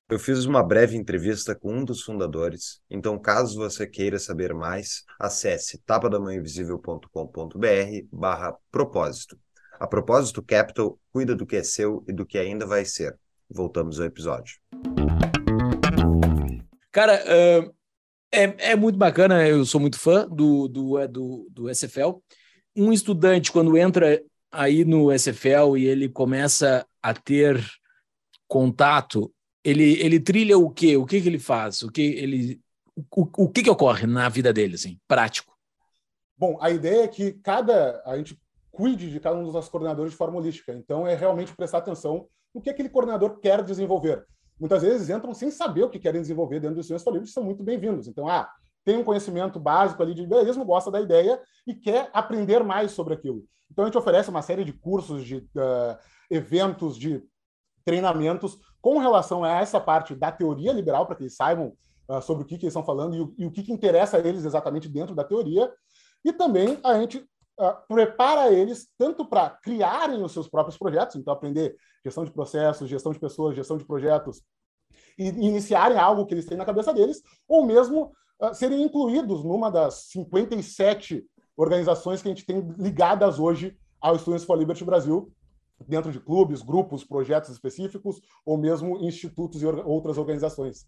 Speaker 2: Eu fiz uma breve entrevista com um dos fundadores, então caso você queira saber mais, acesse tapadamãoinvisível.com.br barra propósito. A propósito, Capital cuida do que é seu e do que ainda vai ser. Voltamos ao episódio.
Speaker 1: Cara, uh, é, é muito bacana, eu sou muito fã do, do, é, do, do SFL. Um estudante, quando entra aí no SFL e ele começa a ter contato, ele, ele trilha o quê? O que, que ele faz? O que ele o, o que, que ocorre na vida dele, assim, prático?
Speaker 3: Bom, a ideia é que cada a gente cuide de cada um dos nossos coordenadores de forma holística. Então, é realmente prestar atenção no que aquele coordenador quer desenvolver. Muitas vezes entram sem saber o que querem desenvolver dentro dos seus livros, são muito bem-vindos. Então, ah, tem um conhecimento básico ali de liberalismo, gosta da ideia e quer aprender mais sobre aquilo. Então, a gente oferece uma série de cursos, de uh, eventos, de treinamentos com relação a essa parte da teoria liberal, para que eles saibam uh, sobre o que, que, eles estão falando e o, e o que, que interessa a eles exatamente dentro da teoria. E também a gente uh, prepara eles tanto para criarem os seus próprios projetos, então aprender gestão de processos, gestão de pessoas, gestão de projetos, e iniciarem algo que eles têm na cabeça deles, ou mesmo uh, serem incluídos numa das 57 organizações que a gente tem ligadas hoje ao Students for Liberty Brasil, dentro de clubes, grupos, projetos específicos, ou mesmo institutos e outras organizações.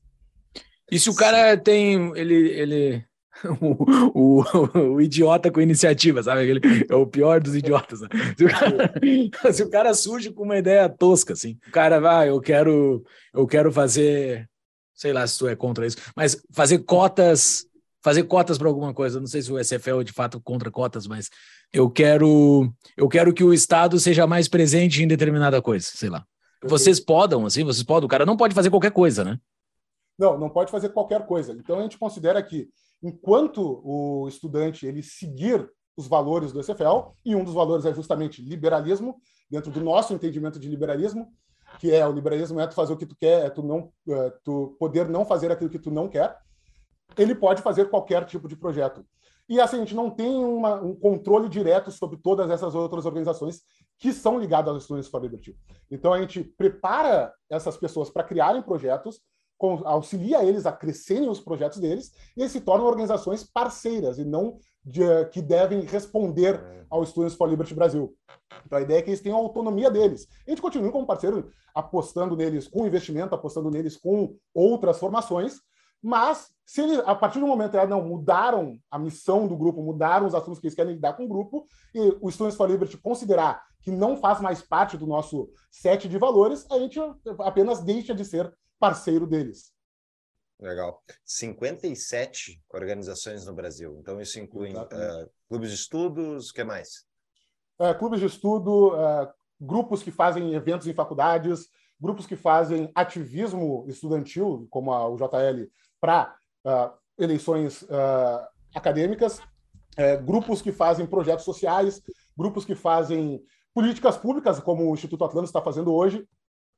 Speaker 1: E se o cara tem. Ele, ele o, o, o, idiota com iniciativa, sabe? Ele é o pior dos idiotas. Né? Se, o cara, se o cara surge com uma ideia tosca, assim, o cara vai, ah, eu quero, eu quero fazer, sei lá se tu é contra isso, mas fazer cotas, fazer cotas para alguma coisa. Não sei se o SFL é de fato contra cotas, mas eu quero, eu quero que o Estado seja mais presente em determinada coisa, sei lá. Vocês podem, assim, vocês podem. O cara não pode fazer qualquer coisa, né?
Speaker 3: Não, não pode fazer qualquer coisa. Então a gente considera que enquanto o estudante ele seguir os valores do SFL, e um dos valores é justamente liberalismo, dentro do nosso entendimento de liberalismo, que é o liberalismo é tu fazer o que tu quer, é tu não é tu poder não fazer aquilo que tu não quer. Ele pode fazer qualquer tipo de projeto. E assim, a gente não tem uma, um controle direto sobre todas essas outras organizações que são ligadas aos Students for Liberty. Então a gente prepara essas pessoas para criarem projetos auxilia eles a crescerem os projetos deles e eles se tornam organizações parceiras e não de, que devem responder é. ao Students for Liberty Brasil. Então a ideia é que eles tenham a autonomia deles. A gente continua como parceiro apostando neles com investimento, apostando neles com outras formações, mas se eles, a partir do momento que não mudaram a missão do grupo, mudaram os assuntos que eles querem lidar com o grupo, e o Students for Liberty considerar que não faz mais parte do nosso set de valores, a gente apenas deixa de ser parceiro deles.
Speaker 2: Legal. 57 organizações no Brasil. Então, isso inclui uh, clubes de estudos, o que mais?
Speaker 3: É, clubes de estudo, uh, grupos que fazem eventos em faculdades, grupos que fazem ativismo estudantil, como a, JL, para uh, eleições acadêmicas, grupos que fazem projetos sociais, grupos que fazem políticas públicas, como o Instituto Atlântico está fazendo hoje.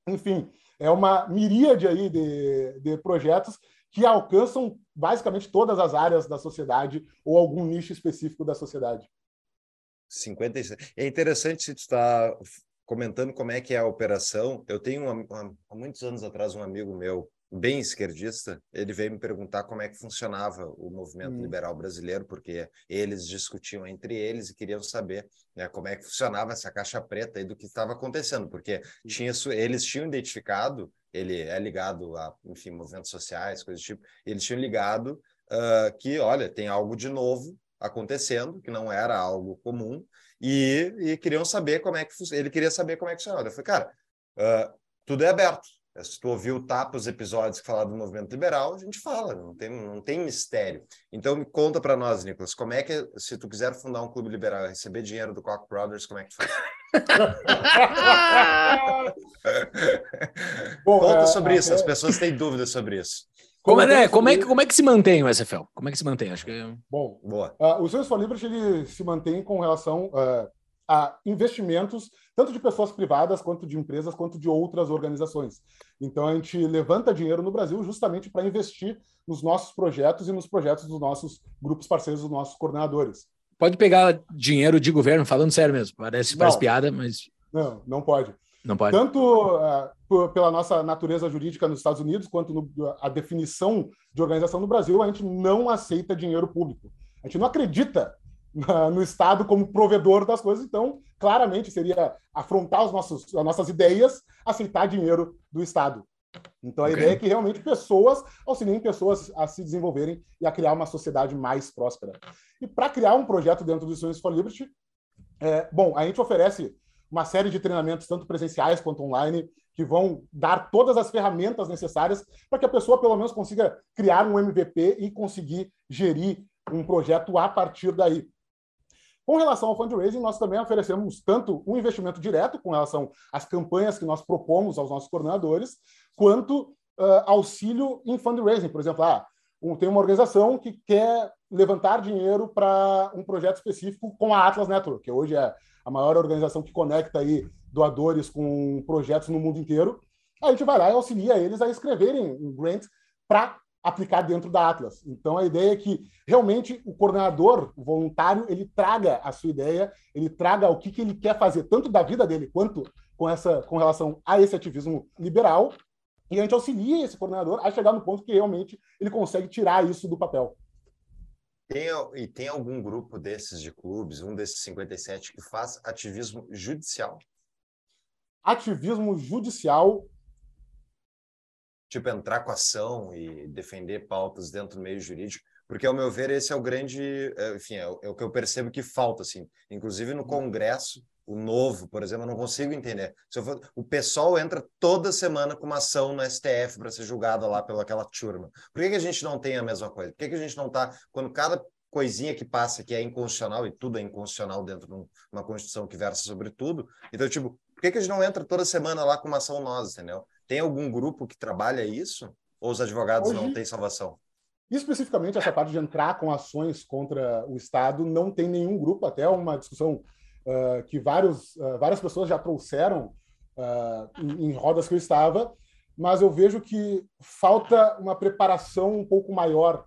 Speaker 3: Enfim, é uma miríade aí de, de projetos que alcançam basicamente todas as áreas da sociedade ou algum nicho específico da sociedade.
Speaker 2: 56. É interessante se tu está comentando como é que é a operação. Eu tenho, há muitos anos atrás, um amigo meu bem esquerdista, ele veio me perguntar como é que funcionava o movimento hum. liberal brasileiro, porque eles discutiam entre eles e queriam saber né, como é que funcionava essa caixa preta e do que estava acontecendo, porque tinha, eles tinham identificado, ele é ligado a, enfim, movimentos sociais, coisas do tipo, eles tinham ligado uh, que, olha, tem algo de novo acontecendo, que não era algo comum, e, e queriam saber como é que ele queria saber como é que funcionava. Eu falei, cara, uh, tudo é aberto, se tu ouviu tapa os episódios que falaram do movimento liberal, a gente fala, não tem, não tem mistério. Então, me conta para nós, Nicolas, como é que, se tu quiser fundar um clube liberal e receber dinheiro do Koch Brothers, como é que tu faz? Bom, conta é, sobre isso, as pessoas têm dúvidas sobre isso.
Speaker 1: Como, é, como, é que, como é que se mantém o SFL? Como é que se mantém? Acho que... É
Speaker 3: Bom, Boa. Uh, o Senhor for Liberty ele se mantém com relação uh, a investimentos, tanto de pessoas privadas, quanto de empresas, quanto de outras organizações. Então, a gente levanta dinheiro no Brasil justamente para investir nos nossos projetos e nos projetos dos nossos grupos parceiros, dos nossos coordenadores.
Speaker 1: Pode pegar dinheiro de governo, falando sério mesmo, parece, parece piada, mas.
Speaker 3: Não, não pode.
Speaker 1: Não pode.
Speaker 3: Tanto uh, pela nossa natureza jurídica nos Estados Unidos, quanto no, a definição de organização no Brasil, a gente não aceita dinheiro público. A gente não acredita no Estado como provedor das coisas, então claramente seria afrontar os nossos, as nossas ideias, aceitar dinheiro do Estado. Então a okay. ideia é que realmente pessoas auxiliem pessoas a se desenvolverem e a criar uma sociedade mais próspera. E para criar um projeto dentro do Students for Liberty, é, bom, a gente oferece uma série de treinamentos, tanto presenciais quanto online, que vão dar todas as ferramentas necessárias para que a pessoa, pelo menos, consiga criar um MVP e conseguir gerir um projeto a partir daí. Com relação ao fundraising, nós também oferecemos tanto um investimento direto com relação às campanhas que nós propomos aos nossos coordenadores, quanto uh, auxílio em fundraising. Por exemplo, ah, um, tem uma organização que quer levantar dinheiro para um projeto específico com a Atlas Network, que hoje é a maior organização que conecta aí doadores com projetos no mundo inteiro. A gente vai lá e auxilia eles a escreverem um grant para aplicar dentro da Atlas. Então a ideia é que realmente o coordenador, o voluntário, ele traga a sua ideia, ele traga o que, que ele quer fazer, tanto da vida dele quanto com essa com relação a esse ativismo liberal, e a gente auxilia esse coordenador a chegar no ponto que realmente ele consegue tirar isso do papel.
Speaker 2: Tem, e tem algum grupo desses de clubes, um desses 57, que faz ativismo judicial?
Speaker 3: ativismo judicial.
Speaker 2: Tipo, entrar com ação e defender pautas dentro do meio jurídico, porque, ao meu ver, esse é o grande, é, enfim, é o, é o que eu percebo que falta, assim, inclusive no Congresso, o novo, por exemplo, eu não consigo entender. For, o pessoal entra toda semana com uma ação no STF para ser julgada lá pela aquela turma. Por que, que a gente não tem a mesma coisa? Por que, que a gente não está, quando cada coisinha que passa que é inconstitucional, e tudo é inconstitucional dentro de uma Constituição que versa sobre tudo, então, tipo, por que, que a gente não entra toda semana lá com uma ação nós, entendeu? Tem algum grupo que trabalha isso? Ou os advogados Hoje... não têm salvação?
Speaker 3: Especificamente, essa parte de entrar com ações contra o Estado, não tem nenhum grupo, até uma discussão uh, que vários, uh, várias pessoas já trouxeram uh, em, em, rodas que eu estava, mas eu vejo que falta uma preparação um pouco maior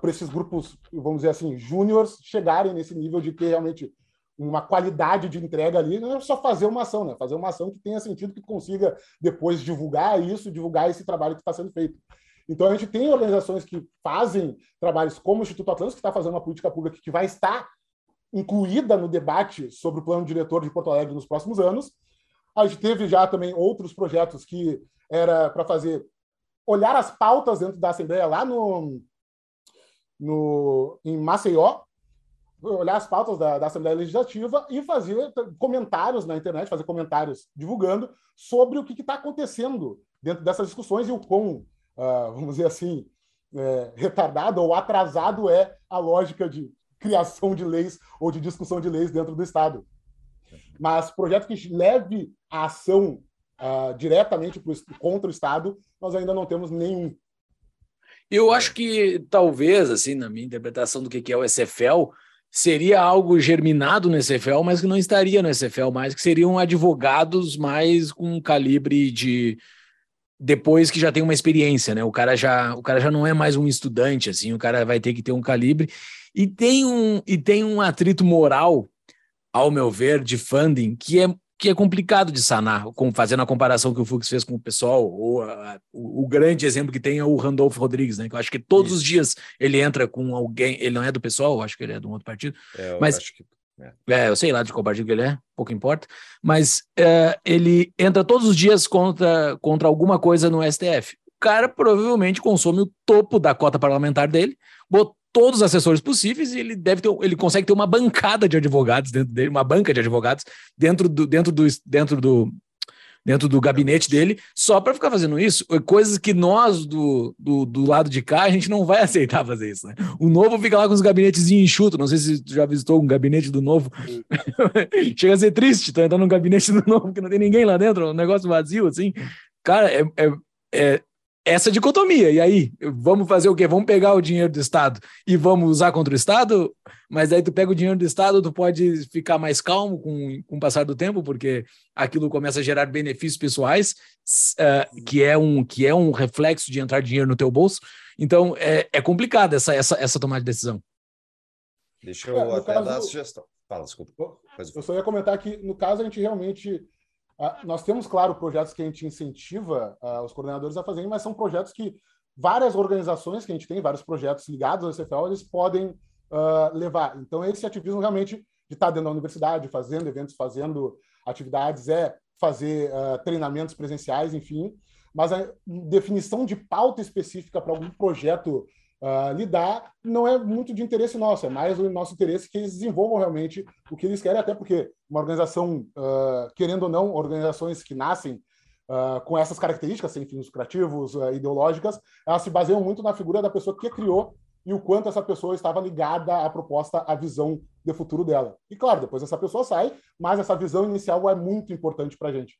Speaker 3: para esses grupos, vamos dizer assim, júniores, chegarem nesse nível de ter realmente uma qualidade de entrega ali, não é só fazer uma ação, né? Fazer uma ação que tenha sentido, que consiga depois divulgar isso, divulgar esse trabalho que está sendo feito. Então, a gente tem organizações que fazem trabalhos como o Instituto Atlântico, que está fazendo uma política pública que vai estar incluída no debate sobre o plano diretor de Porto Alegre nos próximos anos. A gente teve já também outros projetos que era para fazer olhar as pautas dentro da Assembleia lá no, no em Maceió, olhar as pautas da, da, Assembleia Legislativa e fazer comentários na internet, fazer comentários divulgando sobre o que está acontecendo dentro dessas discussões e o quão uh, vamos dizer assim, é, retardado ou atrasado é a lógica de criação de leis ou de discussão de leis dentro do Estado. Mas projeto que leve a ação uh, diretamente pro, contra o Estado, nós ainda não temos nenhum.
Speaker 1: Eu acho que talvez, assim, na minha interpretação do que é o SFL, seria algo germinado no SFL, mas que não estaria no SFL mais, que seriam advogados mais com calibre de depois que já tem uma experiência, né? O cara já, o cara já não é mais um estudante, assim, o cara vai ter que ter um calibre e tem um e tem um atrito moral, ao meu ver, de funding que é que é complicado de sanar, com, fazendo a comparação que o Fux fez com o pessoal, ou a, o, o, grande exemplo que tem é o Randolfo Rodrigues, né? Que eu acho que todos Isso. os dias ele entra com alguém, ele não é do pessoal, acho que ele é de um outro partido, é, mas que é. é, eu sei lá de qual partido ele é, pouco importa, mas é, ele entra todos os dias contra, contra alguma coisa no STF. O cara provavelmente consome o topo da cota parlamentar dele, botou todos os assessores possíveis e ele deve ter, ele consegue ter uma bancada de advogados dentro dele, uma banca de advogados dentro do, dentro do, dentro do, dentro do gabinete dele, só para ficar fazendo isso, coisas que nós do, do, do, lado de cá a gente não vai aceitar fazer isso. Né? O novo fica lá com os gabinetes enxutos, não sei se tu já visitou um gabinete do novo. Chega a ser triste, tá entrando num gabinete do novo que não tem ninguém lá dentro, um negócio vazio assim. Cara, é, é, é essa dicotomia. E aí, vamos fazer o quê? Vamos pegar o dinheiro do Estado e vamos usar contra o Estado? Mas aí tu pega o dinheiro do Estado, tu pode ficar mais calmo com, com o passar do tempo, porque aquilo começa a gerar benefícios pessoais, uh, que, é um, que é um reflexo de entrar dinheiro no teu bolso. Então, é, é complicado essa, essa, essa tomada de decisão.
Speaker 2: Deixa eu é, até caso, dar a sugestão. Fala, desculpa.
Speaker 3: Eu só ia comentar que, no caso, a gente realmente nós temos, claro, projetos que a gente incentiva uh, os coordenadores a fazerem, mas são projetos que várias organizações que a gente tem, vários projetos ligados ao SFL, eles podem uh, levar. Então, esse ativismo realmente de estar dentro da universidade, fazendo eventos, fazendo atividades, é fazer uh, treinamentos presenciais, enfim. Mas a definição de pauta específica para algum projeto uh, lidar não é muito de interesse nosso, é mais o nosso interesse que eles desenvolvam realmente o que eles querem, até porque uma organização, uh, querendo ou não, organizações que nascem uh, com essas características, sem fins lucrativos, ideológicas, elas se baseiam muito na figura da pessoa que criou e o quanto essa pessoa estava ligada à proposta, à visão de futuro dela. E claro, depois essa pessoa sai, mas essa visão inicial é muito importante para a gente.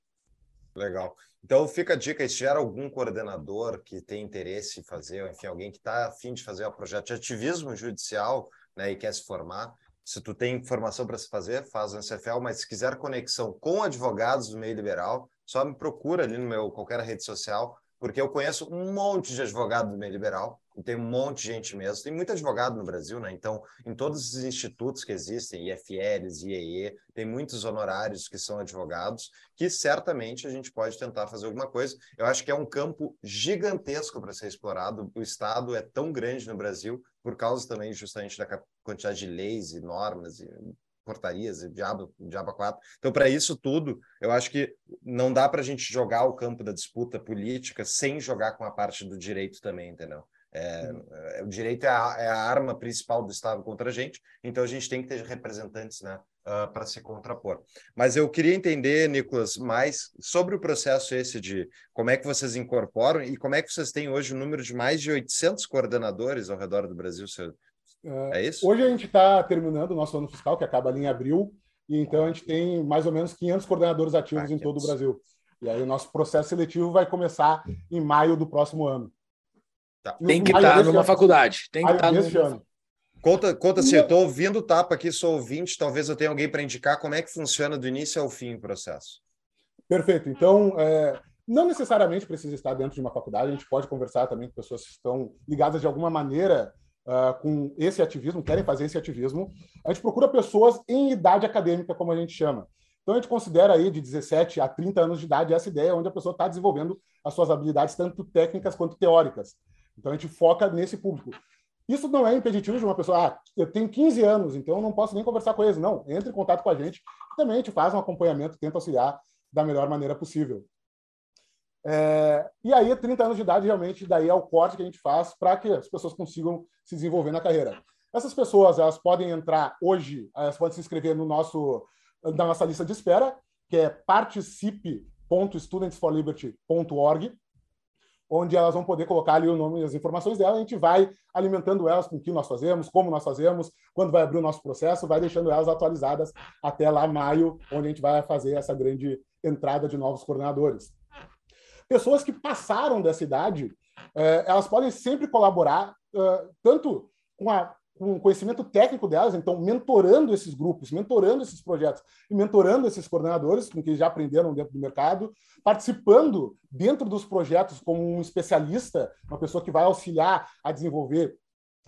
Speaker 2: Legal. Então fica a dica, se tiver algum coordenador que tem interesse em fazer, enfim, alguém que está afim de fazer um projeto de ativismo judicial né, e quer se formar, se tu tem informação para se fazer, faz o CFL, mas se quiser conexão com advogados do meio liberal, só me procura ali no meu qualquer rede social, porque eu conheço um monte de advogado do meio liberal, tem um monte de gente mesmo. Tem muito advogado no Brasil, né? Então, em todos os institutos que existem, IFLs, IEE, tem muitos honorários que são advogados, que certamente a gente pode tentar fazer alguma coisa. Eu acho que é um campo gigantesco para ser explorado. O Estado é tão grande no Brasil, por causa também justamente da quantidade de leis e normas e portarias e diabo, diabo quatro. Então, para isso tudo, eu acho que não dá para a gente jogar o campo da disputa política sem jogar com a parte do direito também, entendeu? É, é, o direito é a, é a, arma principal do Estado contra a gente, então a gente tem que ter representantes né, uh, para se contrapor. Mas eu queria entender, Nicolas, mais sobre o processo esse de como é que vocês incorporam e como é que vocês têm hoje o número de mais de 800 coordenadores ao redor do Brasil. É, é isso?
Speaker 3: Hoje a gente está terminando o nosso ano fiscal, que acaba ali em abril, e então a gente tem mais ou menos 500 coordenadores ativos ah, em todo o Brasil. E aí o nosso processo seletivo vai começar em maio do próximo ano.
Speaker 1: Tá. Tem que estar tá numa ano. faculdade. Tem que estar tá
Speaker 3: numa... ano.
Speaker 2: Conta, conta se eu estou ouvindo o tapa aqui, sou ouvinte, talvez eu tenha alguém para indicar como é que funciona do início ao fim o processo.
Speaker 3: Perfeito. Então, é, não necessariamente precisa estar dentro de uma faculdade, a gente pode conversar também com pessoas que estão ligadas de alguma maneira uh, com esse ativismo, querem fazer esse ativismo. A gente procura pessoas em idade acadêmica, como a gente chama. Então, a gente considera aí de 17 a 30 anos de idade essa ideia onde a pessoa está desenvolvendo as suas habilidades, tanto técnicas quanto teóricas. Então, a gente foca nesse público. Isso não é impeditivo de uma pessoa, ah, eu tenho 15 anos, então eu não posso nem conversar com eles. Não, entre em contato com a gente, também a gente faz um acompanhamento, tenta auxiliar da melhor maneira possível. É, e aí, 30 anos de idade, realmente, daí é o corte que a gente faz para que as pessoas consigam se desenvolver na carreira. Essas pessoas, elas podem entrar hoje, elas podem se inscrever no nosso, na nossa lista de espera, que é participe.studentsforliberty.org onde elas vão poder colocar ali o nome e as informações dela, a gente vai alimentando elas com o que nós fazemos, como nós fazemos, quando vai abrir o nosso processo, vai deixando elas atualizadas até lá maio, onde a gente vai fazer essa grande entrada de novos coordenadores. Pessoas que passaram dessa idade, eh, elas podem sempre colaborar, eh, tanto com a com o conhecimento técnico delas, então mentorando esses grupos, mentorando esses projetos e mentorando esses coordenadores com que já aprenderam dentro do mercado, participando dentro dos projetos como um especialista, uma pessoa que vai auxiliar a desenvolver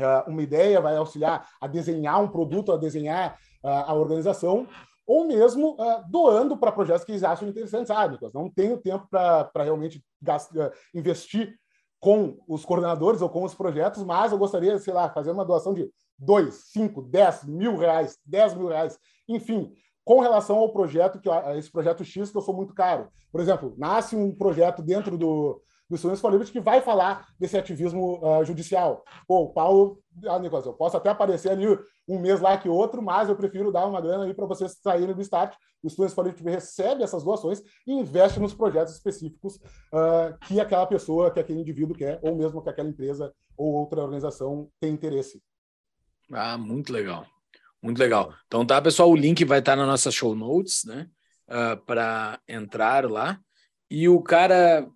Speaker 3: uh, uma ideia, vai auxiliar a desenhar um produto, a desenhar a organização, ou mesmo uh, doando para projetos que eles acham interessantes. Ah, Nicolas, não tenho tempo para realmente gastar, investir com os coordenadores ou com os projetos, mas eu gostaria, sei lá, fazer uma doação de 2, 5, 10 mil reais, 10 mil reais, enfim, com relação ao projeto, que esse projeto X que eu sou muito caro. Por exemplo, nasce um projeto dentro do, do Students for Liberty que vai falar desse ativismo uh, judicial. Pô, o Paulo, ah, Nicolas, eu posso até aparecer ali um mês lá que outro, mas eu prefiro dar uma grana aí para vocês saírem do start. O Students for Liberty recebe essas doações e investe nos projetos específicos uh, que aquela pessoa, que aquele indivíduo quer, ou mesmo que aquela empresa ou outra organização tem interesse.
Speaker 1: Ah, muito legal. Muito legal. Então tá, pessoal, o link vai estar na nossa show notes, né? Uh, para entrar lá. E o cara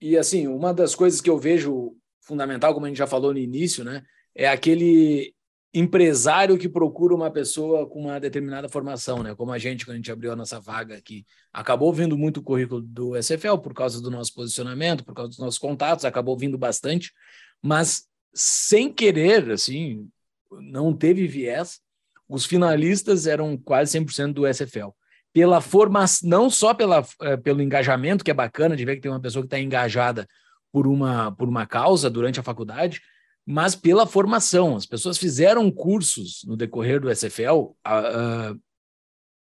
Speaker 1: e assim, uma das coisas que eu vejo fundamental, como a gente já falou no início, né, é aquele empresário que procura uma pessoa com uma determinada formação, né? Como a gente, quando a gente abriu a nossa vaga aqui, acabou vindo muito o currículo do SFL por causa do nosso posicionamento, por causa dos nossos contatos, acabou vindo bastante, mas sem querer, assim, não teve viés. Os finalistas eram quase 100% do SFL pela formação, não só pela, é, pelo engajamento, que é bacana de ver que tem uma pessoa que está engajada por uma, por uma causa durante a faculdade, mas pela formação. As pessoas fizeram cursos no decorrer do SFL, uh, uh,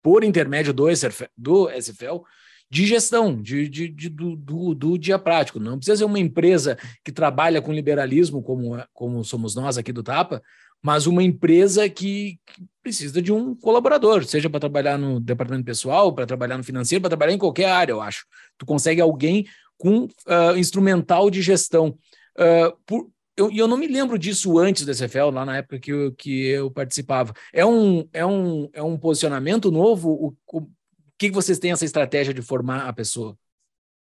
Speaker 1: por intermédio do SFL, do SFL de gestão, de, de, de do, do, do, dia prático. Não precisa ser uma empresa que trabalha com liberalismo, como, como somos nós aqui do Tapa, mas uma empresa que, que precisa de um colaborador, seja para trabalhar no departamento pessoal, para trabalhar no financeiro, para trabalhar em qualquer área, eu acho. Tu consegue alguém com uh, instrumental de gestão. Uh, por, eu, eu não me lembro disso antes da CFL, lá na época que eu, que eu participava. É um, é um, é um posicionamento novo? O, o, o que vocês têm essa estratégia de formar a pessoa?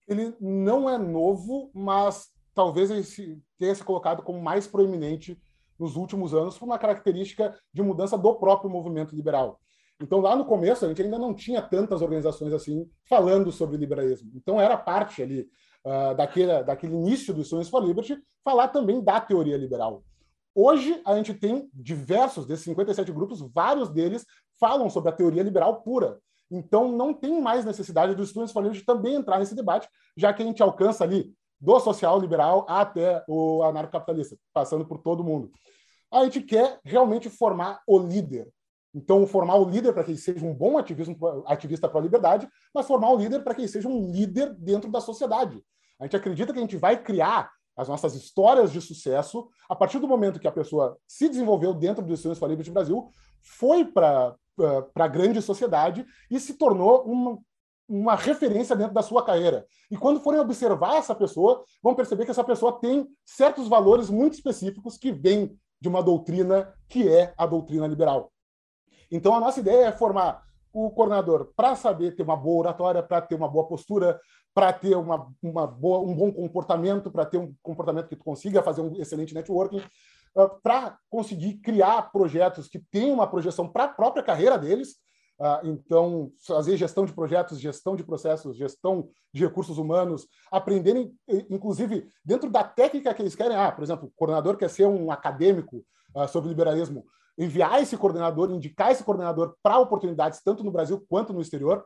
Speaker 3: Ele não é novo, mas talvez ele tenha se colocado como mais proeminente nos últimos anos por uma característica de mudança do próprio movimento liberal. Então, lá no começo, a gente ainda não tinha tantas organizações assim falando sobre liberalismo. Então, era parte ali uh, daquele, daquele início do Students for Liberty falar também da teoria liberal. Hoje, a gente tem diversos desses 57 grupos, vários deles falam sobre a teoria liberal pura. Então, não tem mais necessidade do Students for Liberty também entrar nesse debate, já que a gente alcança ali do social liberal até o anarcocapitalista, passando por todo mundo. A gente quer realmente formar o líder. Então, formar o líder para que ele seja um bom ativismo, ativista para a liberdade, mas formar o líder para que ele seja um líder dentro da sociedade. A gente acredita que a gente vai criar as nossas histórias de sucesso a partir do momento que a pessoa se desenvolveu dentro do Estudantes for Liberty Brasil, foi para a grande sociedade e se tornou uma, uma referência dentro da sua carreira. E quando forem observar essa pessoa, vão perceber que essa pessoa tem certos valores muito específicos que vêm de uma doutrina que é a doutrina liberal. Então, a nossa ideia é formar o coordenador para saber ter uma boa oratória, para ter uma boa postura, para ter uma, uma boa, um bom comportamento, para ter um comportamento que tu consiga fazer um excelente networking, uh, para conseguir criar projetos que tenham uma projeção para a própria carreira deles. Uh, então, fazer gestão de projetos, gestão de processos, gestão de recursos humanos, aprenderem, inclusive, dentro da técnica que eles querem. Ah, por exemplo, o coordenador quer ser um acadêmico uh, sobre liberalismo enviar esse coordenador, indicar esse coordenador para oportunidades tanto no Brasil quanto no exterior,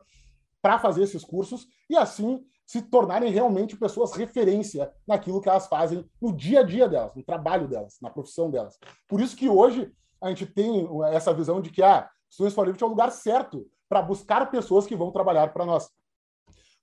Speaker 3: para fazer esses cursos e assim se tornarem realmente pessoas referência naquilo que elas fazem no dia a dia delas, no trabalho delas, na profissão delas. Por isso que hoje a gente tem essa visão de que ah, Students for Liberty é o lugar certo para buscar pessoas que vão trabalhar para nós.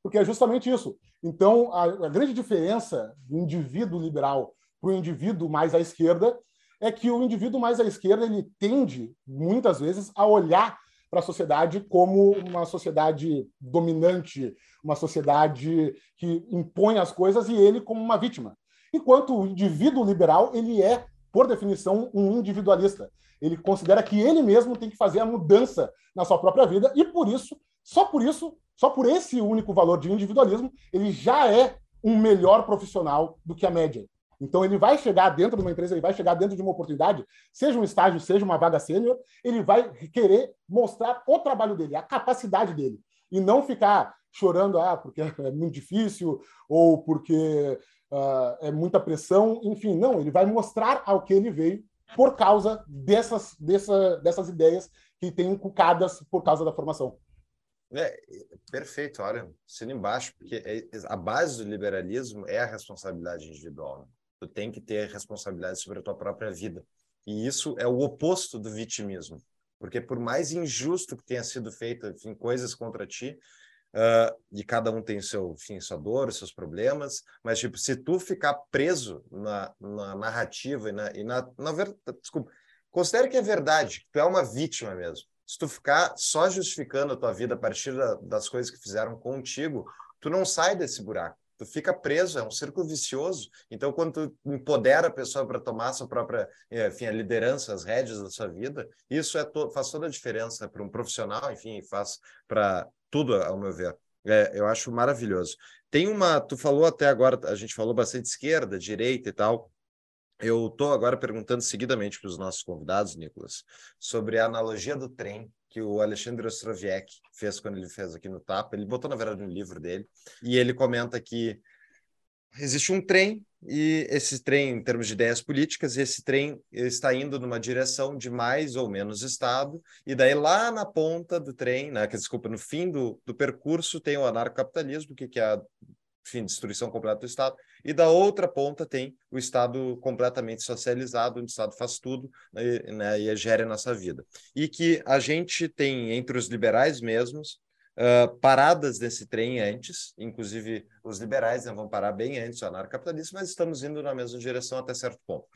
Speaker 3: Porque é justamente isso. Então, a, a grande diferença do indivíduo liberal para o indivíduo mais à esquerda é que o indivíduo mais à esquerda ele tende, muitas vezes, a olhar para a sociedade como uma sociedade dominante, uma sociedade que impõe as coisas e ele como uma vítima. Enquanto o indivíduo liberal, ele é, por definição, um individualista. Ele considera que ele mesmo tem que fazer a mudança na sua própria vida e por isso, só por isso, só por esse único valor de individualismo, ele já é um melhor profissional do que a média. Então, ele vai chegar dentro de uma empresa, ele vai chegar dentro de uma oportunidade, seja um estágio, seja uma vaga sênior, ele vai querer mostrar o trabalho dele, a capacidade dele, e não ficar chorando, ah, porque é muito difícil, ou porque uh, é muita pressão, enfim, não, ele vai mostrar ao que ele veio por causa dessas, dessa, dessas ideias que tem inculcadas por causa da formação.
Speaker 2: É, perfeito, olha, sendo embaixo, porque é, a base do liberalismo é a responsabilidade individual. Né? Tu tem que ter responsabilidade sobre a tua própria vida. E isso é o oposto do vitimismo. Porque por mais injusto que tenha sido feito, enfim, coisas contra ti, uh, e cada um tem seu, enfim, sua dor, seus problemas, mas tipo, se tu ficar preso na, na narrativa e na, e na, na verdade, desculpa, considere que é verdade, que tu é uma vítima mesmo. Se tu ficar só justificando a tua vida a partir da, das coisas que fizeram contigo, tu não sai desse buraco tu fica preso, é um círculo vicioso. Então, quando tu empodera a pessoa para tomar a sua própria, enfim, a liderança, as rédeas da sua vida, isso é to faz toda a diferença para um profissional, enfim, faz para tudo, ao meu ver. É, eu acho maravilhoso. Tem uma, tu falou até agora, a gente falou bastante esquerda, direita e tal. Eu estou agora perguntando seguidamente para os nossos convidados, Nicolas, sobre a analogia do trem que o Alexandre Ostroviec fez quando ele fez aqui no Tapa. Ele botou, na verdade, no livro dele. E ele comenta que existe um trem e esse trem, em termos de ideias políticas, esse trem está indo numa direção de mais ou menos Estado, e daí lá na ponta do trem, né, que, desculpa, no fim do, do percurso tem o anarcocapitalismo, que, que é a enfim, destruição completa do Estado, e da outra ponta tem o Estado completamente socializado, onde o Estado faz tudo né, e gera a nossa vida. E que a gente tem, entre os liberais mesmos, uh, paradas desse trem antes, inclusive os liberais né, vão parar bem antes, o anarcapitalismo, mas estamos indo na mesma direção até certo ponto.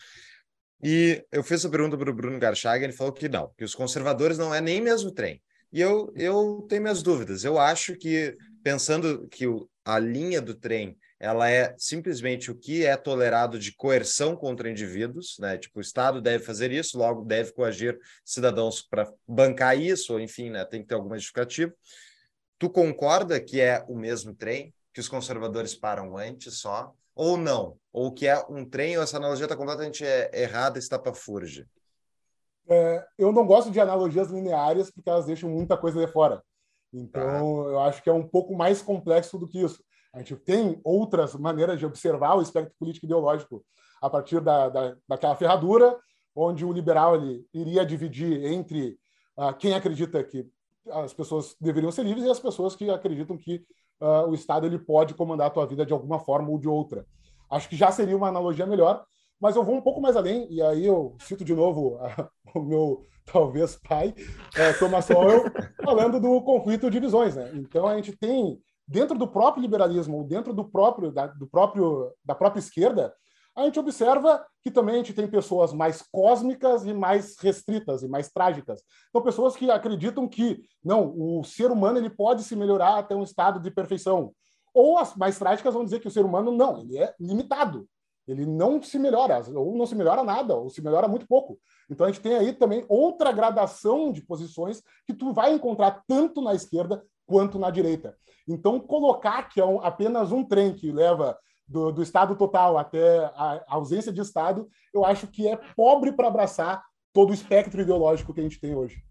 Speaker 2: E eu fiz a pergunta para o Bruno Garchaga, ele falou que não, que os conservadores não é nem mesmo trem. E eu, eu tenho minhas dúvidas. Eu acho que, pensando que o, a linha do trem ela é simplesmente o que é tolerado de coerção contra indivíduos, né? Tipo, o Estado deve fazer isso, logo deve coagir cidadãos para bancar isso, ou enfim, né? Tem que ter alguma justificativa. Tu concorda que é o mesmo trem, que os conservadores param antes só, ou não? Ou que é um trem, ou essa analogia está completamente errada, está para?
Speaker 3: É, eu não gosto de analogias lineares porque elas deixam muita coisa de fora. Então, ah. eu acho que é um pouco mais complexo do que isso. A gente tem outras maneiras de observar o espectro político ideológico a partir da, da, daquela ferradura, onde o liberal ele iria dividir entre uh, quem acredita que as pessoas deveriam ser livres e as pessoas que acreditam que uh, o Estado ele pode comandar a tua vida de alguma forma ou de outra. Acho que já seria uma analogia melhor, mas eu vou um pouco mais além, e aí eu cito de novo o meu talvez pai, é, Thomas Sowell, falando do conflito de visões. Né? Então a gente tem dentro do próprio liberalismo, dentro do próprio da, do próprio da própria esquerda, a gente observa que também a gente tem pessoas mais cósmicas e mais restritas e mais trágicas. Então, pessoas que acreditam que não, o ser humano ele pode se melhorar até um estado de perfeição. Ou as mais trágicas vão dizer que o ser humano não, ele é limitado. Ele não se melhora, ou não se melhora nada, ou se melhora muito pouco. Então a gente tem aí também outra gradação de posições que tu vai encontrar tanto na esquerda quanto na direita. Então colocar que é um, apenas um trem que leva do, do Estado total até a ausência de Estado, eu acho que é pobre para abraçar todo o espectro ideológico que a gente tem hoje.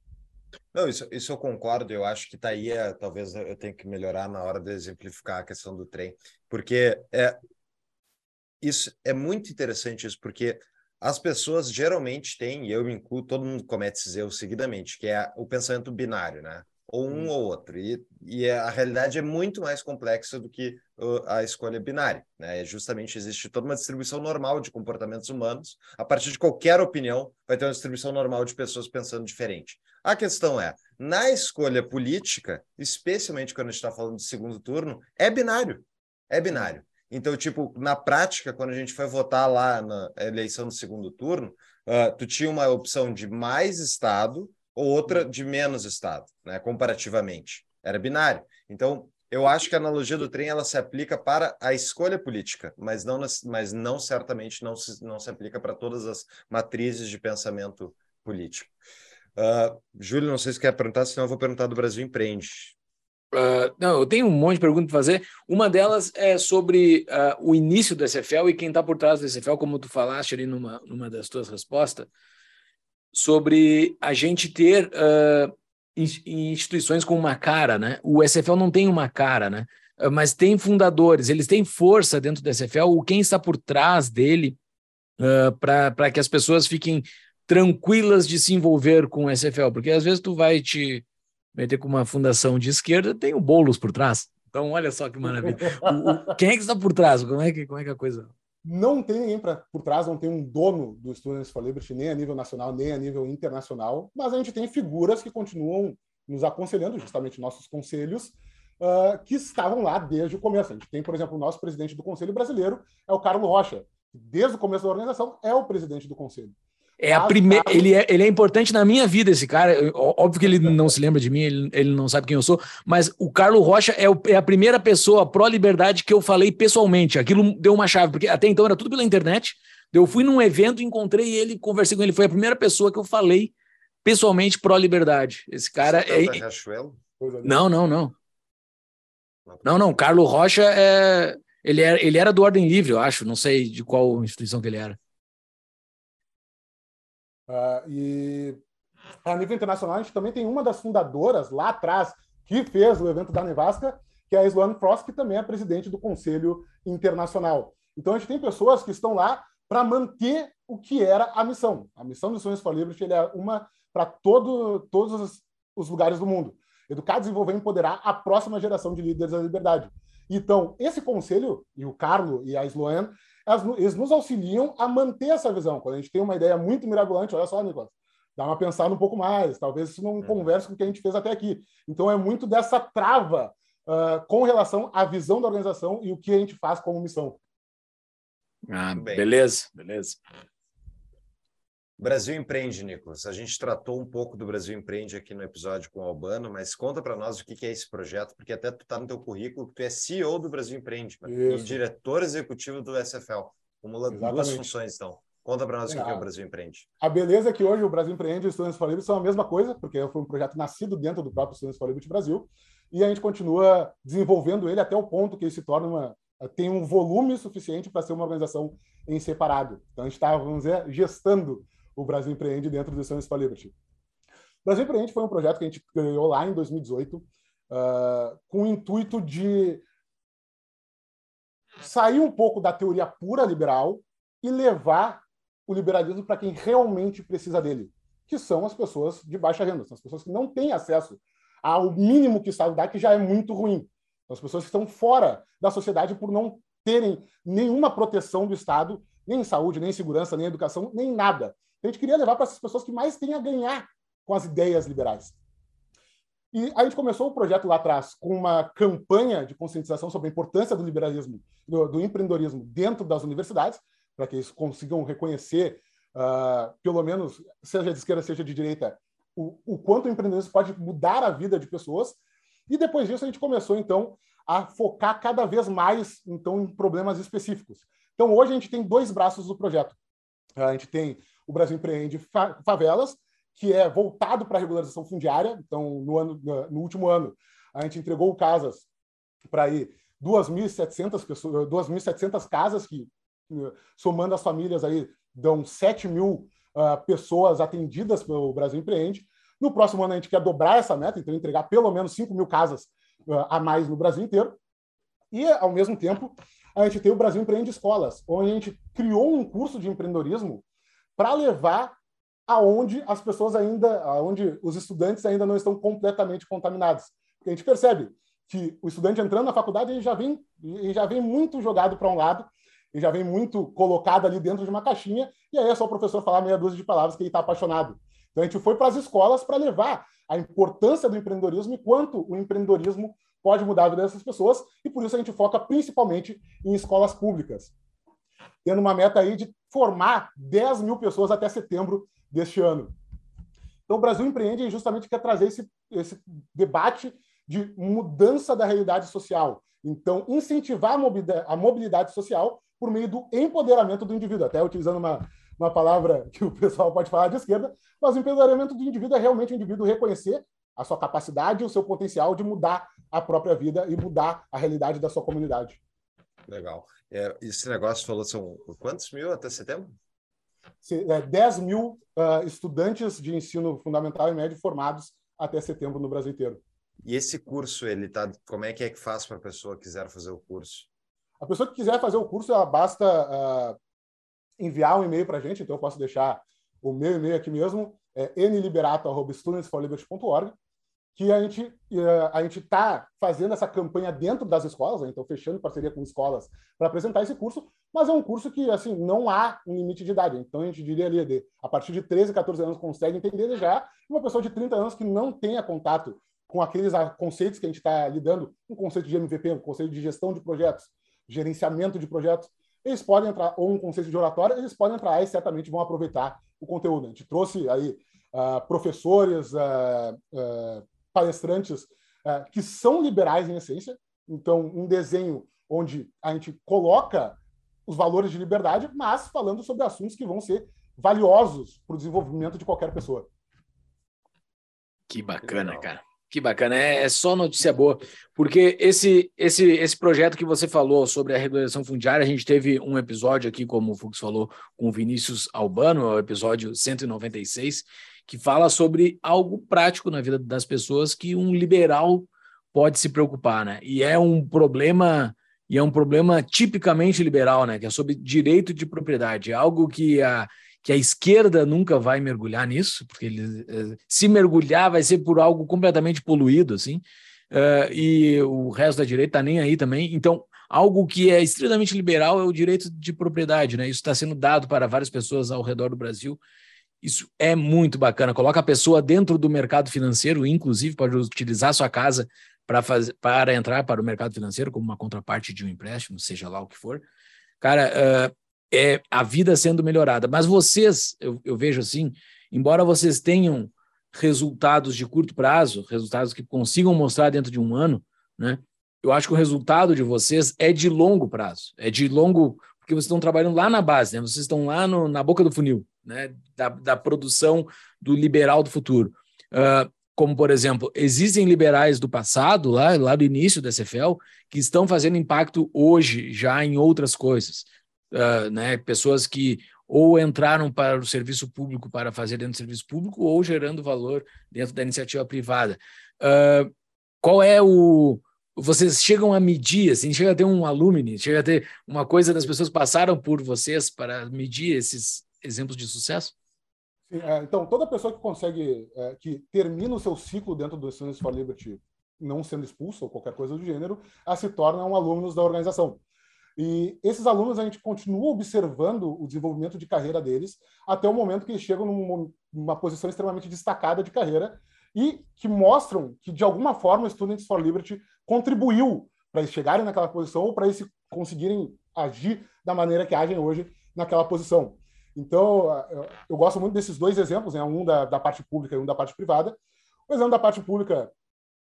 Speaker 2: Não, isso, isso eu concordo. Eu acho que tá aí, é, talvez eu tenha que melhorar na hora de exemplificar a questão do trem, porque é isso é muito interessante isso, porque as pessoas geralmente têm, e eu incluo, todo mundo comete esses erros seguidamente, que é o pensamento binário, né? Ou um hum. ou outro. E, e a realidade é muito mais complexa do que a escolha binária. Né? É justamente existe toda uma distribuição normal de comportamentos humanos. A partir de qualquer opinião, vai ter uma distribuição normal de pessoas pensando diferente. A questão é, na escolha política, especialmente quando a gente está falando de segundo turno, é binário. É binário. Então, tipo, na prática, quando a gente foi votar lá na eleição do segundo turno, uh, tu tinha uma opção de mais Estado ou outra de menos Estado, né, comparativamente. Era binário. Então, eu acho que a analogia do trem ela se aplica para a escolha política, mas não, mas não certamente não se, não se aplica para todas as matrizes de pensamento político. Uh, Júlio, não sei se quer perguntar, senão eu vou perguntar do Brasil Empreende.
Speaker 1: Uh, não, eu tenho um monte de perguntas para fazer. Uma delas é sobre uh, o início do SFL e quem está por trás do SFL, como tu falaste ali numa, numa das tuas respostas sobre a gente ter uh, instituições com uma cara, né? O SFL não tem uma cara, né? Uh, mas tem fundadores, eles têm força dentro do SFL, o quem está por trás dele uh, ah, para que as pessoas fiquem tranquilas de se envolver com o SFL, porque às vezes tu vai te meter com uma fundação de esquerda, tem o Boulos por trás. Então, olha só que maravilha. o, o, quem é que está por trás? Como é que, como é que é a coisa
Speaker 3: não tem ninguém pra, por trás, não tem um dono do Students for Liberty, nem a nível nacional, nem a nível internacional, mas a gente tem figuras que continuam nos aconselhando, justamente nossos conselhos, uh, que estavam lá desde o começo. A gente tem, por exemplo, o nosso presidente do Conselho Brasileiro, é o Carlos Rocha, que desde o começo da organização é o presidente do Conselho.
Speaker 1: É a primeira, ele é, ele é importante na minha vida, esse cara. Óbvio que ele não se lembra de mim, ele, ele não sabe quem eu sou, mas o Carlos Rocha é, o, é a primeira pessoa pró-liberdade que eu falei pessoalmente. Aquilo deu uma chave, porque até então era tudo pela internet. Eu fui num evento, encontrei ele, conversei com ele. Foi a primeira pessoa que eu falei pessoalmente pró-liberdade. Esse cara é. Não, não, não. Não, não. Carlos Rocha é. Ele era, ele era do Ordem Livre, eu acho. Não sei de qual instituição que ele era.
Speaker 3: Uh, e a nível internacional, a gente também tem uma das fundadoras lá atrás que fez o evento da Nevasca, que é a Sloane Frost, que também é presidente do Conselho Internacional. Então, a gente tem pessoas que estão lá para manter o que era a missão. A missão do Sonhos for Liberty é uma para todo, todos os lugares do mundo. Educar, desenvolver e empoderar a próxima geração de líderes da liberdade. Então, esse conselho, e o Carlo e a Sloane, eles nos auxiliam a manter essa visão. Quando a gente tem uma ideia muito mirabolante, olha só, Nicolas, dá uma pensada um pouco mais, talvez isso não uhum. converse com o que a gente fez até aqui. Então, é muito dessa trava uh, com relação à visão da organização e o que a gente faz como missão.
Speaker 1: Ah, beleza, beleza.
Speaker 2: Brasil Empreende, Nicolas. A gente tratou um pouco do Brasil Empreende aqui no episódio com o Albano, mas conta para nós o que é esse projeto, porque até tu está no teu currículo que tu é CEO do Brasil Empreende e diretor executivo do SFL. Acumulando duas funções, então. Conta para nós é, o que é o Brasil Empreende.
Speaker 3: A beleza é que hoje o Brasil Empreende e o Students for Liberty são a mesma coisa, porque foi um projeto nascido dentro do próprio Students for Liberty Brasil, e a gente continua desenvolvendo ele até o ponto que ele se torna uma, tem um volume suficiente para ser uma organização em separado. Então a gente está, vamos dizer, gestando o Brasil Empreende dentro do Science for Liberty. O Brasil Empreende foi um projeto que a gente criou lá em 2018 uh, ah, com o intuito de sair um pouco da teoria pura liberal e levar o liberalismo para quem realmente precisa dele, que são as pessoas de baixa renda, são as pessoas que não têm acesso ao mínimo que o Estado dá, que já é muito ruim. São as pessoas que estão fora da sociedade por não terem nenhuma proteção do Estado, nem em saúde, nem em segurança, nem em educação, nem nada. Então, a gente queria levar para essas pessoas que mais têm a ganhar com as ideias liberais. E a gente começou o projeto lá atrás com uma campanha de conscientização sobre a importância do liberalismo, do, do empreendedorismo dentro das universidades, para que eles consigam reconhecer, uh, pelo menos, seja de esquerda, seja de direita, o, o quanto o empreendedorismo pode mudar a vida de pessoas. E depois disso a gente começou, então, a focar cada vez mais então, em problemas específicos. Então, hoje a gente tem dois braços do projeto. A gente tem o Brasil Empreende Favelas, que é voltado para a regularização fundiária. Então, no, ano, no último ano, a gente entregou casas para aí 2.700 pessoas, 2.700 casas que, somando as famílias aí, dão 7 mil uh, pessoas atendidas pelo Brasil Empreende. No próximo ano, a gente quer dobrar essa meta, então entregar pelo menos 5 mil casas uh, a mais no Brasil inteiro. E, ao mesmo tempo, a gente tem o Brasil Empreende Escolas, onde a gente criou um curso de empreendedorismo para levar aonde as pessoas ainda, aonde os estudantes ainda não estão completamente contaminados. Porque a gente percebe que o estudante entrando na faculdade ele já vem, ele já vem muito jogado para um lado, ele já vem muito colocado ali dentro de uma caixinha, e aí é só o professor falar meia dúzia de palavras que ele está apaixonado. Então a gente foi para as escolas para levar a importância do empreendedorismo e quanto o empreendedorismo pode mudar a vida dessas pessoas, e por isso a gente foca principalmente em escolas públicas, tendo uma meta aí de formar 10 mil pessoas até setembro deste ano. Então, o Brasil Empreende justamente quer trazer esse, esse debate de mudança da realidade social. Então, incentivar a mobilidade, a mobilidade social por meio do empoderamento do indivíduo, até utilizando uma, uma palavra que o pessoal pode falar de esquerda, mas o empoderamento do indivíduo é realmente o indivíduo reconhecer a sua capacidade o seu potencial de mudar a própria vida e mudar a realidade da sua comunidade.
Speaker 2: Legal. É, esse negócio falou, são quantos mil até setembro?
Speaker 3: 10 é, mil uh, estudantes de ensino fundamental e médio formados até setembro no Brasil inteiro.
Speaker 2: E esse curso, ele tá, como é que é que faz para a pessoa que quiser fazer o curso?
Speaker 3: A pessoa que quiser fazer o curso, ela basta uh, enviar um e-mail para a gente, então eu posso deixar o meu e-mail aqui mesmo, é nliberato.studentsforliberty.org que a gente eh, a gente está fazendo essa campanha dentro das escolas, né? então fechando parceria com escolas para apresentar esse curso, mas é um curso que assim não há um limite de idade. Então a gente diria ali de a partir de 13, 14 anos consegue entender já, uma pessoa de 30 anos que não tenha contato com aqueles conceitos que a gente está lidando, um conceito de MVP, um conceito de gestão de projetos, gerenciamento de projetos, eles podem entrar ou um conceito de oratória, eles podem entrar e certamente vão aproveitar o conteúdo. A gente trouxe aí uh, professores, uh, uh, palestrantes uh, que são liberais em essência. Então, um desenho onde a gente coloca os valores de liberdade, mas falando sobre assuntos que vão ser valiosos para o desenvolvimento de qualquer pessoa.
Speaker 1: Que bacana, cara. Que bacana, é, é, só notícia boa, porque esse, esse, esse projeto que você falou sobre a regulação fundiária, a gente teve um episódio aqui, como o Fux falou, com o Vinícius Albano, o episódio 196, que fala sobre algo prático na vida das pessoas que um liberal pode se preocupar, né? E é um problema e é um problema tipicamente liberal, né? Que é sobre direito de propriedade, é algo que a que a esquerda nunca vai mergulhar nisso, porque ele, eh, se mergulhar vai ser por algo completamente poluído, assim, uh, e o resto da direita está nem aí também. Então, algo que é extremamente liberal é o direito de propriedade, né? Isso está sendo dado para várias pessoas ao redor do Brasil isso é muito bacana. Coloca a pessoa dentro do mercado financeiro, inclusive pode utilizar sua casa para fazer para entrar para o mercado financeiro como uma contraparte de um empréstimo, seja lá o que for. Cara, uh, é a vida sendo melhorada. Mas vocês, eu, eu vejo assim, embora vocês tenham resultados de curto prazo, resultados que consigam mostrar dentro de um ano, né? Eu acho que o resultado de vocês é de longo prazo, é de longo, porque vocês estão trabalhando lá na base, né? Vocês estão lá no, na boca do funil né, da, da produção do liberal do futuro. Uh, como, por exemplo, existem liberais do passado, lá, lá do início da CFL, que estão fazendo impacto hoje já em outras coisas. Uh, né, pessoas que ou entraram para o serviço público para fazer dentro do serviço público ou gerando valor dentro da iniciativa privada. Uh, qual é o. Vocês chegam a medir, assim, chega a ter um alumni, chega a ter uma coisa das pessoas passaram por vocês para medir esses, exemplos de sucesso?
Speaker 3: Sim, é, então, toda pessoa que consegue, é, que termina o seu ciclo dentro do Students for Liberty, não sendo expulso ou qualquer coisa do gênero, a se torna um aluno da organização. E esses alunos a gente continua observando o desenvolvimento de carreira deles até o momento que eles chegam numa posição extremamente destacada de carreira e que mostram que, de alguma forma, o Students for Liberty contribuiu para eles chegarem naquela posição ou para eles conseguirem agir da maneira que agem hoje naquela posição. Então, eu gosto muito desses dois exemplos, né? um da, da parte pública e um da parte privada. O exemplo da parte pública,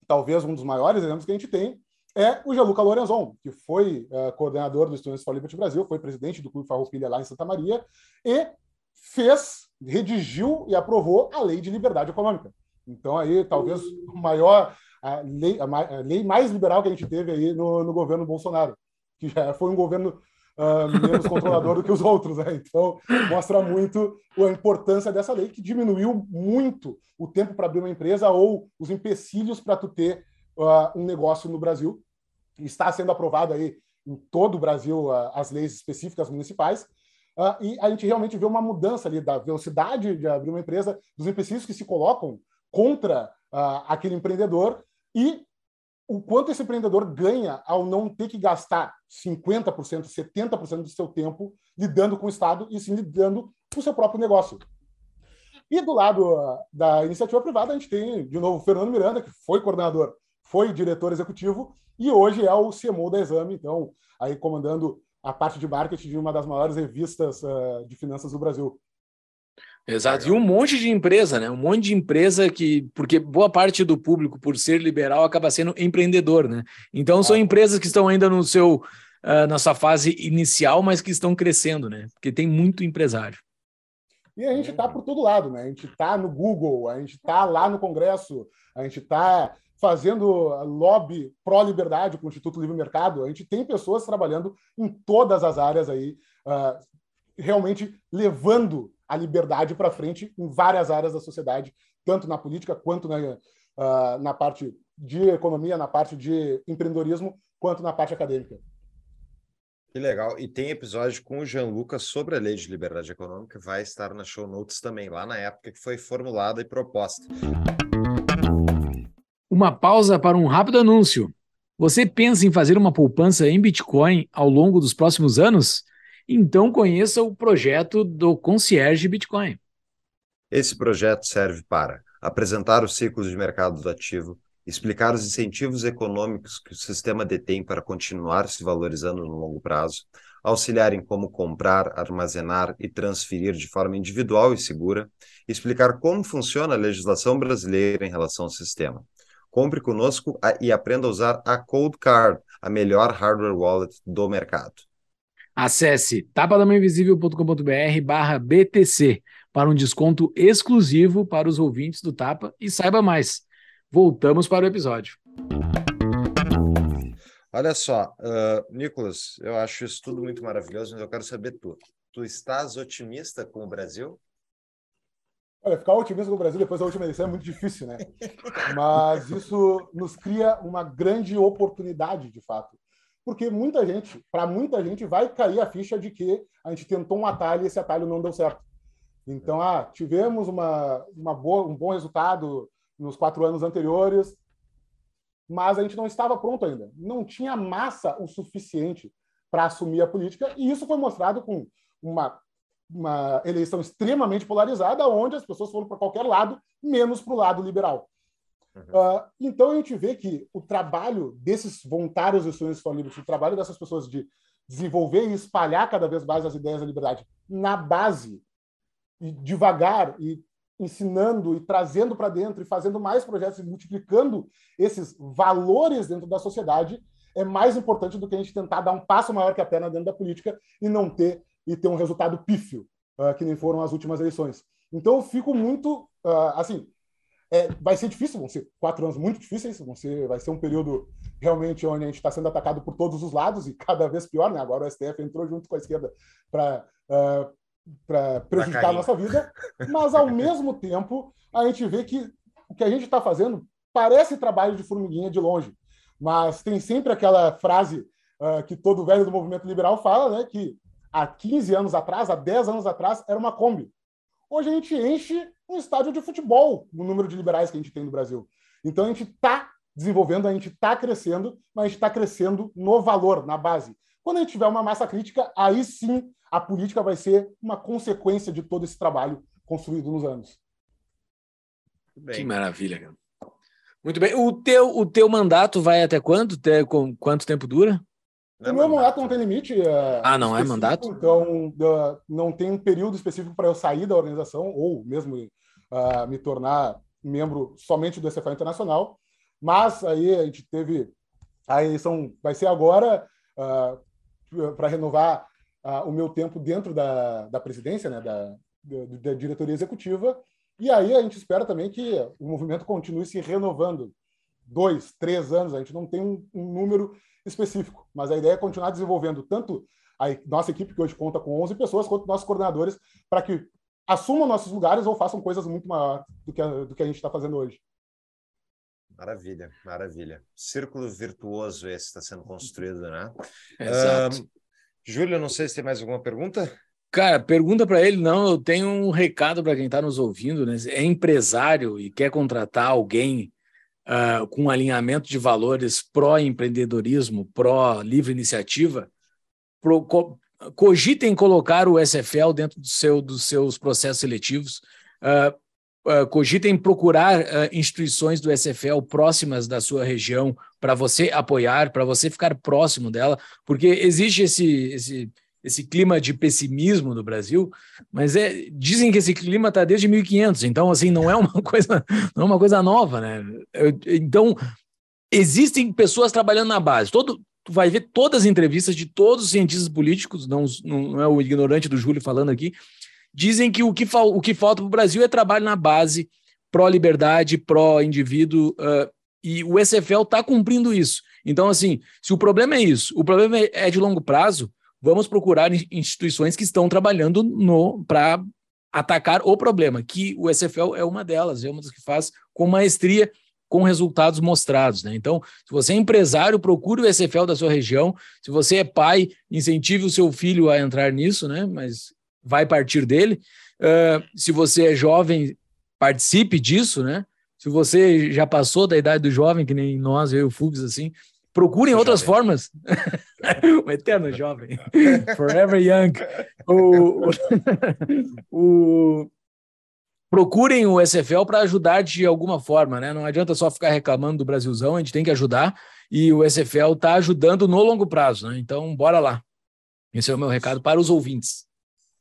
Speaker 3: talvez um dos maiores exemplos que a gente tem, é o Gianluca Lorenzon, que foi uh, coordenador do Students for Liberty Brasil, foi presidente do Clube Farroupilha lá em Santa Maria e fez, redigiu e aprovou a Lei de Liberdade Econômica. Então aí talvez o maior a lei, a lei mais liberal que a gente teve aí no, no governo Bolsonaro, que já foi um governo uh, menos controlador do que os outros. Né? Então, mostra muito a importância dessa lei, que diminuiu muito o tempo para abrir uma empresa ou os empecilhos para tu ter uh, um negócio no Brasil. Está sendo aprovado aí em todo o Brasil uh, as leis específicas municipais. e a gente realmente vê uma mudança ali da velocidade de abrir uma empresa, dos empecilhos que se colocam contra aquele empreendedor e o quanto esse empreendedor ganha ao não ter que gastar 50%, 70% do seu tempo lidando com o Estado e sim lidando com o seu próprio negócio. E do lado uh, da iniciativa privada, a gente tem, de novo, o Fernando Miranda, que foi coordenador, foi diretor executivo e hoje é o CMO da Exame, então, aí comandando a parte de marketing de uma das maiores revistas uh, de finanças do Brasil.
Speaker 1: Exato. E um monte de empresa, né? Um monte de empresa que, porque boa parte do público, por ser liberal, acaba sendo empreendedor, né? Então são empresas que estão ainda no seu, uh, na sua fase inicial, mas que estão crescendo, né? Porque tem muito empresário.
Speaker 3: E a gente está por todo lado, né? A gente está no Google, a gente está lá no Congresso, a gente está fazendo lobby pró-liberdade com o Instituto Livre Mercado. A gente tem pessoas trabalhando em todas as áreas aí, uh, realmente levando a liberdade para frente em várias áreas da sociedade, tanto na política quanto na, uh, na parte de economia, na parte de empreendedorismo, quanto na parte acadêmica.
Speaker 2: Que legal. E tem episódio com o Jean Lucas sobre a lei de liberdade econômica, vai estar na show notes também, lá na época que foi formulada e proposta.
Speaker 1: Uma pausa para um rápido anúncio. Você pensa em fazer uma poupança em Bitcoin ao longo dos próximos anos? Então conheça o projeto do Concierge Bitcoin.
Speaker 2: Esse projeto serve para apresentar o ciclo de mercado do ativo, explicar os incentivos econômicos que o sistema detém para continuar se valorizando no longo prazo, auxiliar em como comprar, armazenar e transferir de forma individual e segura, explicar como funciona a legislação brasileira em relação ao sistema. Compre conosco e aprenda a usar a Cold Card, a melhor hardware wallet do mercado.
Speaker 1: Acesse tapadamainvisível.com.br barra BTC para um desconto exclusivo para os ouvintes do Tapa e saiba mais. Voltamos para o episódio.
Speaker 2: Olha só, uh, Nicolas, eu acho isso tudo muito maravilhoso, mas eu quero saber tu. Tu estás otimista com o Brasil?
Speaker 3: Olha, ficar otimista com o Brasil depois da última eleição é muito difícil, né? Mas isso nos cria uma grande oportunidade, de fato porque muita gente, para muita gente, vai cair a ficha de que a gente tentou um atalho e esse atalho não deu certo. Então, ah, tivemos uma, uma boa, um bom resultado nos quatro anos anteriores, mas a gente não estava pronto ainda. Não tinha massa o suficiente para assumir a política, e isso foi mostrado com uma, uma eleição extremamente polarizada, onde as pessoas foram para qualquer lado, menos para o lado liberal. Uh, então a gente vê que o trabalho desses voluntários do Students for Liberty, o trabalho dessas pessoas de desenvolver e espalhar cada vez mais as ideias da liberdade na base, e devagar, e ensinando e trazendo para dentro e fazendo mais projetos e multiplicando esses valores dentro da sociedade é mais importante do que a gente tentar dar um passo maior que a perna dentro da política e não ter e ter um resultado pífio, uh, que nem foram as últimas eleições. Então eu fico muito uh, assim, é, vai ser difícil, vão ser quatro anos muito difíceis, vão ser, vai ser um período realmente onde a gente está sendo atacado por todos os lados e cada vez pior, né? Agora o STF entrou junto com a esquerda para uh, para prejudicar a nossa vida, mas ao mesmo tempo a gente vê que o que a gente está fazendo parece trabalho de formiguinha de longe, mas tem sempre aquela frase uh, que todo velho do movimento liberal fala, né? Que há 15 anos atrás, há 10 anos atrás, era uma Kombi. Hoje a gente enche um estádio de futebol, o número de liberais que a gente tem no Brasil. Então a gente está desenvolvendo, a gente está crescendo, mas a gente está crescendo no valor, na base. Quando a gente tiver uma massa crítica, aí sim a política vai ser uma consequência de todo esse trabalho construído nos anos.
Speaker 1: Que maravilha, cara. Muito bem. O teu, o teu mandato vai até quando? Até, com, quanto tempo dura?
Speaker 3: O meu mandato não tem limite.
Speaker 1: É, ah, não é mandato?
Speaker 3: Então, uh, não tem um período específico para eu sair da organização ou mesmo uh, me tornar membro somente do SFA Internacional. Mas aí a gente teve a eleição, vai ser agora uh, para renovar o meu tempo dentro da, da presidência, né, da, da, da diretoria executiva. E aí a gente espera também que o movimento continue se renovando. Dois, três anos, a gente não tem um, um número específico, mas a ideia é continuar desenvolvendo tanto a nossa equipe, que hoje conta com 11 pessoas, quanto nossos coordenadores, para que assumam nossos lugares ou façam coisas muito maiores do que a, do que a gente está fazendo hoje.
Speaker 2: Maravilha, maravilha. Círculo virtuoso esse está sendo construído, né?
Speaker 1: Exato.
Speaker 2: Uh, Júlio, não sei se tem mais alguma pergunta.
Speaker 1: Cara, pergunta para ele, não, eu tenho um recado para quem está nos ouvindo, né? É empresário e quer contratar alguém uh, com um alinhamento de valores pró-empreendedorismo, pró-livre iniciativa, pro, co, cogitem colocar o SFL dentro do seu, dos seus processos seletivos, uh, uh, cogitem procurar instituições do SFL próximas da sua região para você apoiar, para você ficar próximo dela, porque existe esse, esse esse clima de pessimismo no Brasil, mas é, dizem que esse clima está desde 1500, então assim não é uma coisa não é uma coisa nova, né? Então existem pessoas trabalhando na base. Todo tu vai ver todas as entrevistas de todos os cientistas políticos, não, não é o ignorante do Júlio falando aqui, dizem que o que, o que falta para o Brasil é trabalho na base, pró-liberdade, pró-indivíduo, uh, e o SFL está cumprindo isso. Então, assim, se o problema é isso, o problema é de longo prazo, vamos procurar instituições que estão trabalhando no para atacar o problema, que o SFL é uma delas, é uma das que faz com maestria, com resultados mostrados. Né? Então, se você é empresário, procure o SFL da sua região. Se você é pai, incentive o seu filho a entrar nisso, né? mas vai partir dele. Uh, se você é jovem, participe disso, né? Se você já passou da idade do jovem, que nem nós, eu e o Fugs, assim, Procurem outras jovem. formas. o eterno jovem. Forever young. O, o, procurem o SFL para ajudar de alguma forma, né? Não adianta só ficar reclamando do Brasilzão, a gente tem que ajudar e o SFL está ajudando no longo prazo, né? Então, bora lá. Esse é o meu recado para os ouvintes.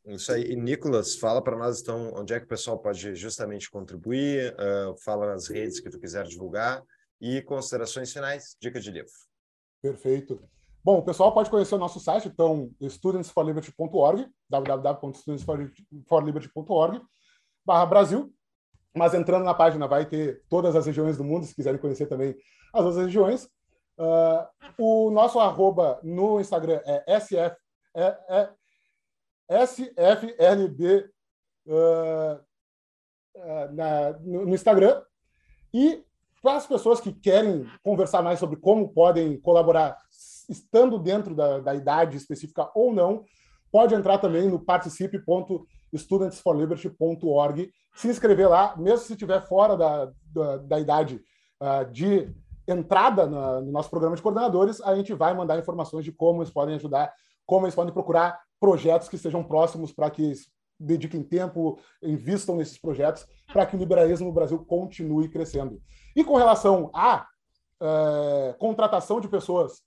Speaker 2: Isso aí. E, Nicolas, fala para nós, então, onde é que o pessoal pode justamente contribuir, uh, fala nas redes que tu quiser divulgar e considerações finais, dica de livro.
Speaker 3: Perfeito. Bom, o pessoal pode conhecer o nosso site, então, studentsforliberty.org, www.studentsforliberty.org, barra Brasil, mas entrando na página vai ter todas as regiões do mundo, se quiserem conhecer também as outras regiões. Uh, o nosso arroba no Instagram é SF, é, é SFLB uh, uh, na, no, no Instagram. E para as pessoas que querem conversar mais sobre como podem colaborar, estando dentro da, da idade específica ou não, pode entrar também no participe.studentsforliberty.org, se inscrever lá, mesmo se estiver fora da, da, da idade uh, de entrada na, no nosso programa de coordenadores, a gente vai mandar informações de como eles podem ajudar, como eles podem procurar projetos que sejam próximos para que dediquem tempo, investam nesses projetos para que o liberalismo no Brasil continue crescendo. E com relação à é, contratação de pessoas,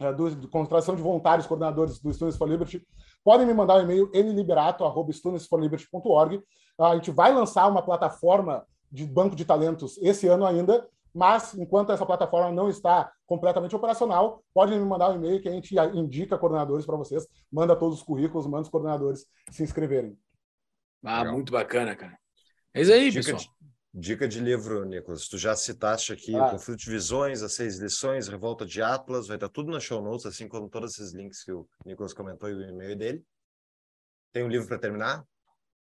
Speaker 3: é, do, do, contratação de voluntários, coordenadores do Students for Liberty, podem me mandar um e-mail nliberato.studentsforliberty.org. A gente vai lançar uma plataforma de banco de talentos esse ano ainda, mas enquanto essa plataforma não está completamente operacional, podem me mandar um e-mail que a gente indica coordenadores para vocês, manda todos os currículos, manda os coordenadores se inscreverem.
Speaker 1: Ah, Legal. muito bacana, cara. É isso aí, dica pessoal.
Speaker 2: Dica de livro, Nicolas. Tu já citaste aqui ah. Conflito de Visões, As Seis Lições, Revolta de Atlas, vai estar tudo na show notes, assim como todos esses links que o Nicolas comentou e o e-mail dele. Tem um livro para terminar?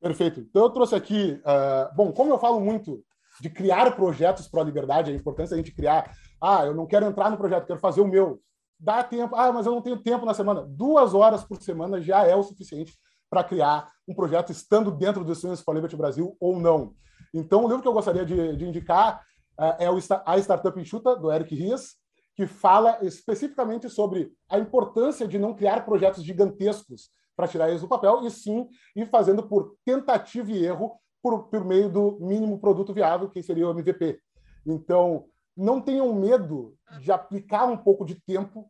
Speaker 3: Perfeito. Então eu trouxe aqui, uh, bom, como eu falo muito de criar projetos para a liberdade, a importância da gente criar, ah, eu não quero entrar no projeto, quero fazer o meu. Dá tempo, ah, mas eu não tenho tempo na semana. Duas horas por semana já é o suficiente para criar um projeto estando dentro do Students for Liberty Brasil ou não. Então, o livro que eu gostaria de, de indicar uh, é o A Startup Enxuta, do Eric Rias, que fala especificamente sobre a importância de não criar projetos gigantescos para tirar eles do papel, e sim ir fazendo por tentativa e erro por, por meio do mínimo produto viável, que seria o MVP. Então, não tenham medo de aplicar um pouco de tempo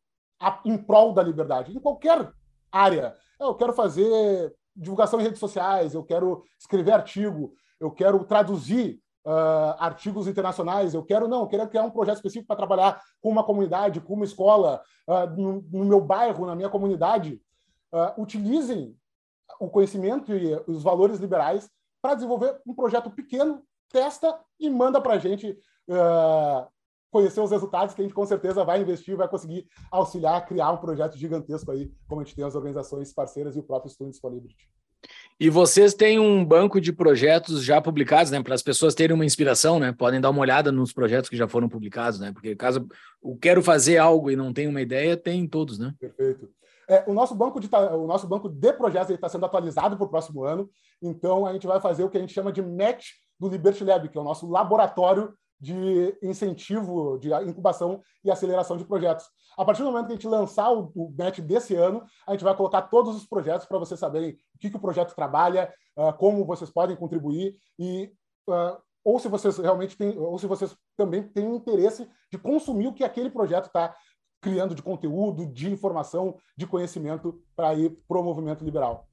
Speaker 3: em prol da liberdade, em qualquer área. Eu quero fazer divulgação em redes sociais, eu quero escrever artigo, eu quero traduzir uh, artigos internacionais, eu quero não, eu quero criar um projeto específico para trabalhar com uma comunidade, com uma escola, uh, no, no, meu bairro, na minha comunidade. Uh, utilizem o conhecimento e os valores liberais para desenvolver um projeto pequeno, testa e manda para a gente conhecer os resultados que a gente com certeza vai investir, vai conseguir auxiliar a criar um projeto gigantesco aí, como a gente tem as organizações parceiras e o próprio Students for Liberty.
Speaker 1: E vocês têm um banco de projetos já publicados, né? Para as pessoas terem uma inspiração, né? Podem dar uma olhada nos projetos que já foram publicados, né? Porque caso eu quero fazer algo e não tenho uma ideia, tem todos, né?
Speaker 3: Perfeito. É, o, nosso banco de, o nosso banco de projetos está sendo atualizado para o próximo ano, então a gente vai fazer o que a gente chama de match do Liberty Lab, que é o nosso laboratório de incentivo, de incubação e aceleração de projetos. A partir do momento que a gente lançar o, o desse ano, a gente vai colocar todos os projetos para vocês saberem o que, que, o projeto trabalha, uh, como vocês podem contribuir e uh, ou se vocês realmente têm, ou se vocês também têm interesse de consumir o que aquele projeto está criando de conteúdo, de informação, de conhecimento para ir para o movimento liberal.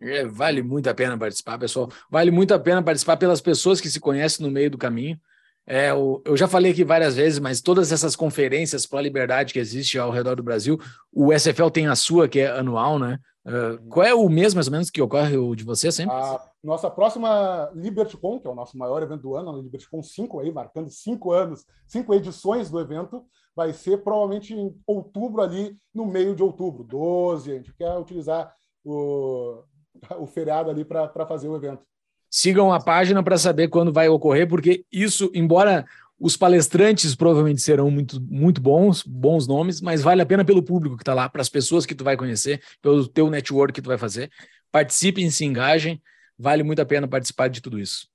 Speaker 1: É, vale muito a pena participar, pessoal. Vale muito a pena participar pelas pessoas que se conhecem no meio do caminho. É, eu, eu já falei aqui várias vezes, mas todas essas conferências para a liberdade que existe ao redor do Brasil, o SFL tem a sua, que é anual, né? Uh, qual é o mês, mais ou menos, que ocorre o de você sempre?
Speaker 3: A nossa próxima LibertyCon, que é o nosso maior evento do ano, a LibertyCon 5 aí, marcando cinco anos, cinco edições do evento, vai ser provavelmente em outubro ali, no meio de outubro, 12, a gente quer utilizar o, o feriado ali para fazer o evento.
Speaker 1: Sigam a página para saber quando vai ocorrer, porque isso, embora os palestrantes provavelmente serão muito, muito bons, bons nomes, mas vale a pena pelo público que está lá, para as pessoas que tu vai conhecer, pelo teu network que tu vai fazer. Participem, se engajem, vale muito a pena participar de tudo isso.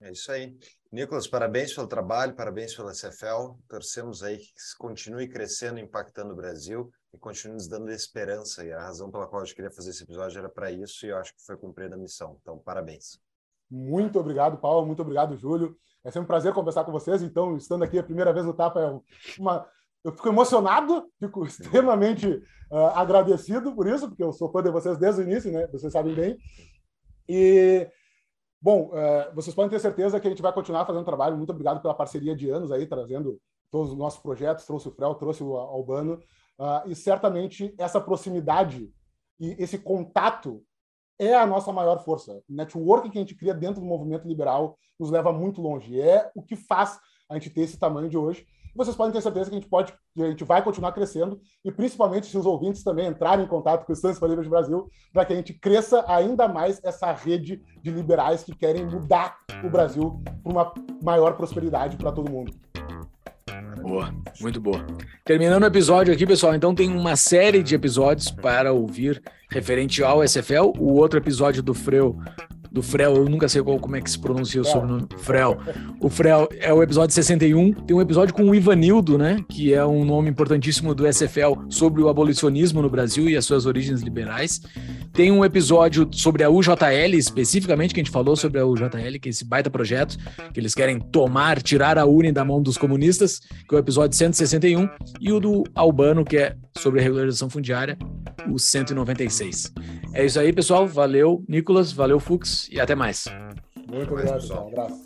Speaker 2: É isso aí. Nicolas, parabéns pelo trabalho, parabéns pela CFL. Torcemos aí que continue crescendo, impactando o Brasil e continue nos dando esperança. E a razão pela qual eu queria fazer esse episódio era para isso e eu acho que foi cumprida a missão. Então, parabéns.
Speaker 3: Muito obrigado, Paulo. Muito obrigado, Júlio. É sempre um prazer conversar com vocês. Então, estando aqui a primeira vez no Tapa, é uma... eu fico emocionado, fico extremamente uh, agradecido por isso, porque eu sou fã de vocês desde o início, né? Vocês sabem bem. E, bom, uh, vocês podem ter certeza que a gente vai continuar fazendo trabalho. Muito obrigado pela parceria de anos aí, trazendo todos os nossos projetos. Trouxe o Frel, trouxe o Albano. Uh, e certamente essa proximidade e esse contato é a nossa maior força. O network que a gente cria dentro do movimento liberal nos leva muito longe. É o que faz a gente ter esse tamanho de hoje. Vocês podem ter certeza que a gente pode, a gente vai continuar crescendo e principalmente se os ouvintes também entrarem em contato com o Estância Livre de Brasil, para que a gente cresça ainda mais essa rede de liberais que querem mudar o Brasil para uma maior prosperidade para todo mundo.
Speaker 1: Boa, muito boa. Terminando o episódio aqui, pessoal, então tem uma série de episódios para ouvir referente ao SFL. O outro episódio do Freu do Frel, eu nunca sei qual, como é que se pronuncia o sobrenome. Frel. O Frel é o episódio 61. Tem um episódio com o Ivanildo, né? Que é um nome importantíssimo do SFL sobre o abolicionismo no Brasil e as suas origens liberais. Tem um episódio sobre a UJL, especificamente, que a gente falou sobre a UJL, que é esse baita projeto, que eles querem tomar, tirar a Uni da mão dos comunistas, que é o episódio 161. E o do Albano, que é sobre a regularização fundiária, o 196. É isso aí, pessoal. Valeu, Nicolas. Valeu, Fux. E até mais.
Speaker 3: Muito obrigado, pessoal. Um abraço.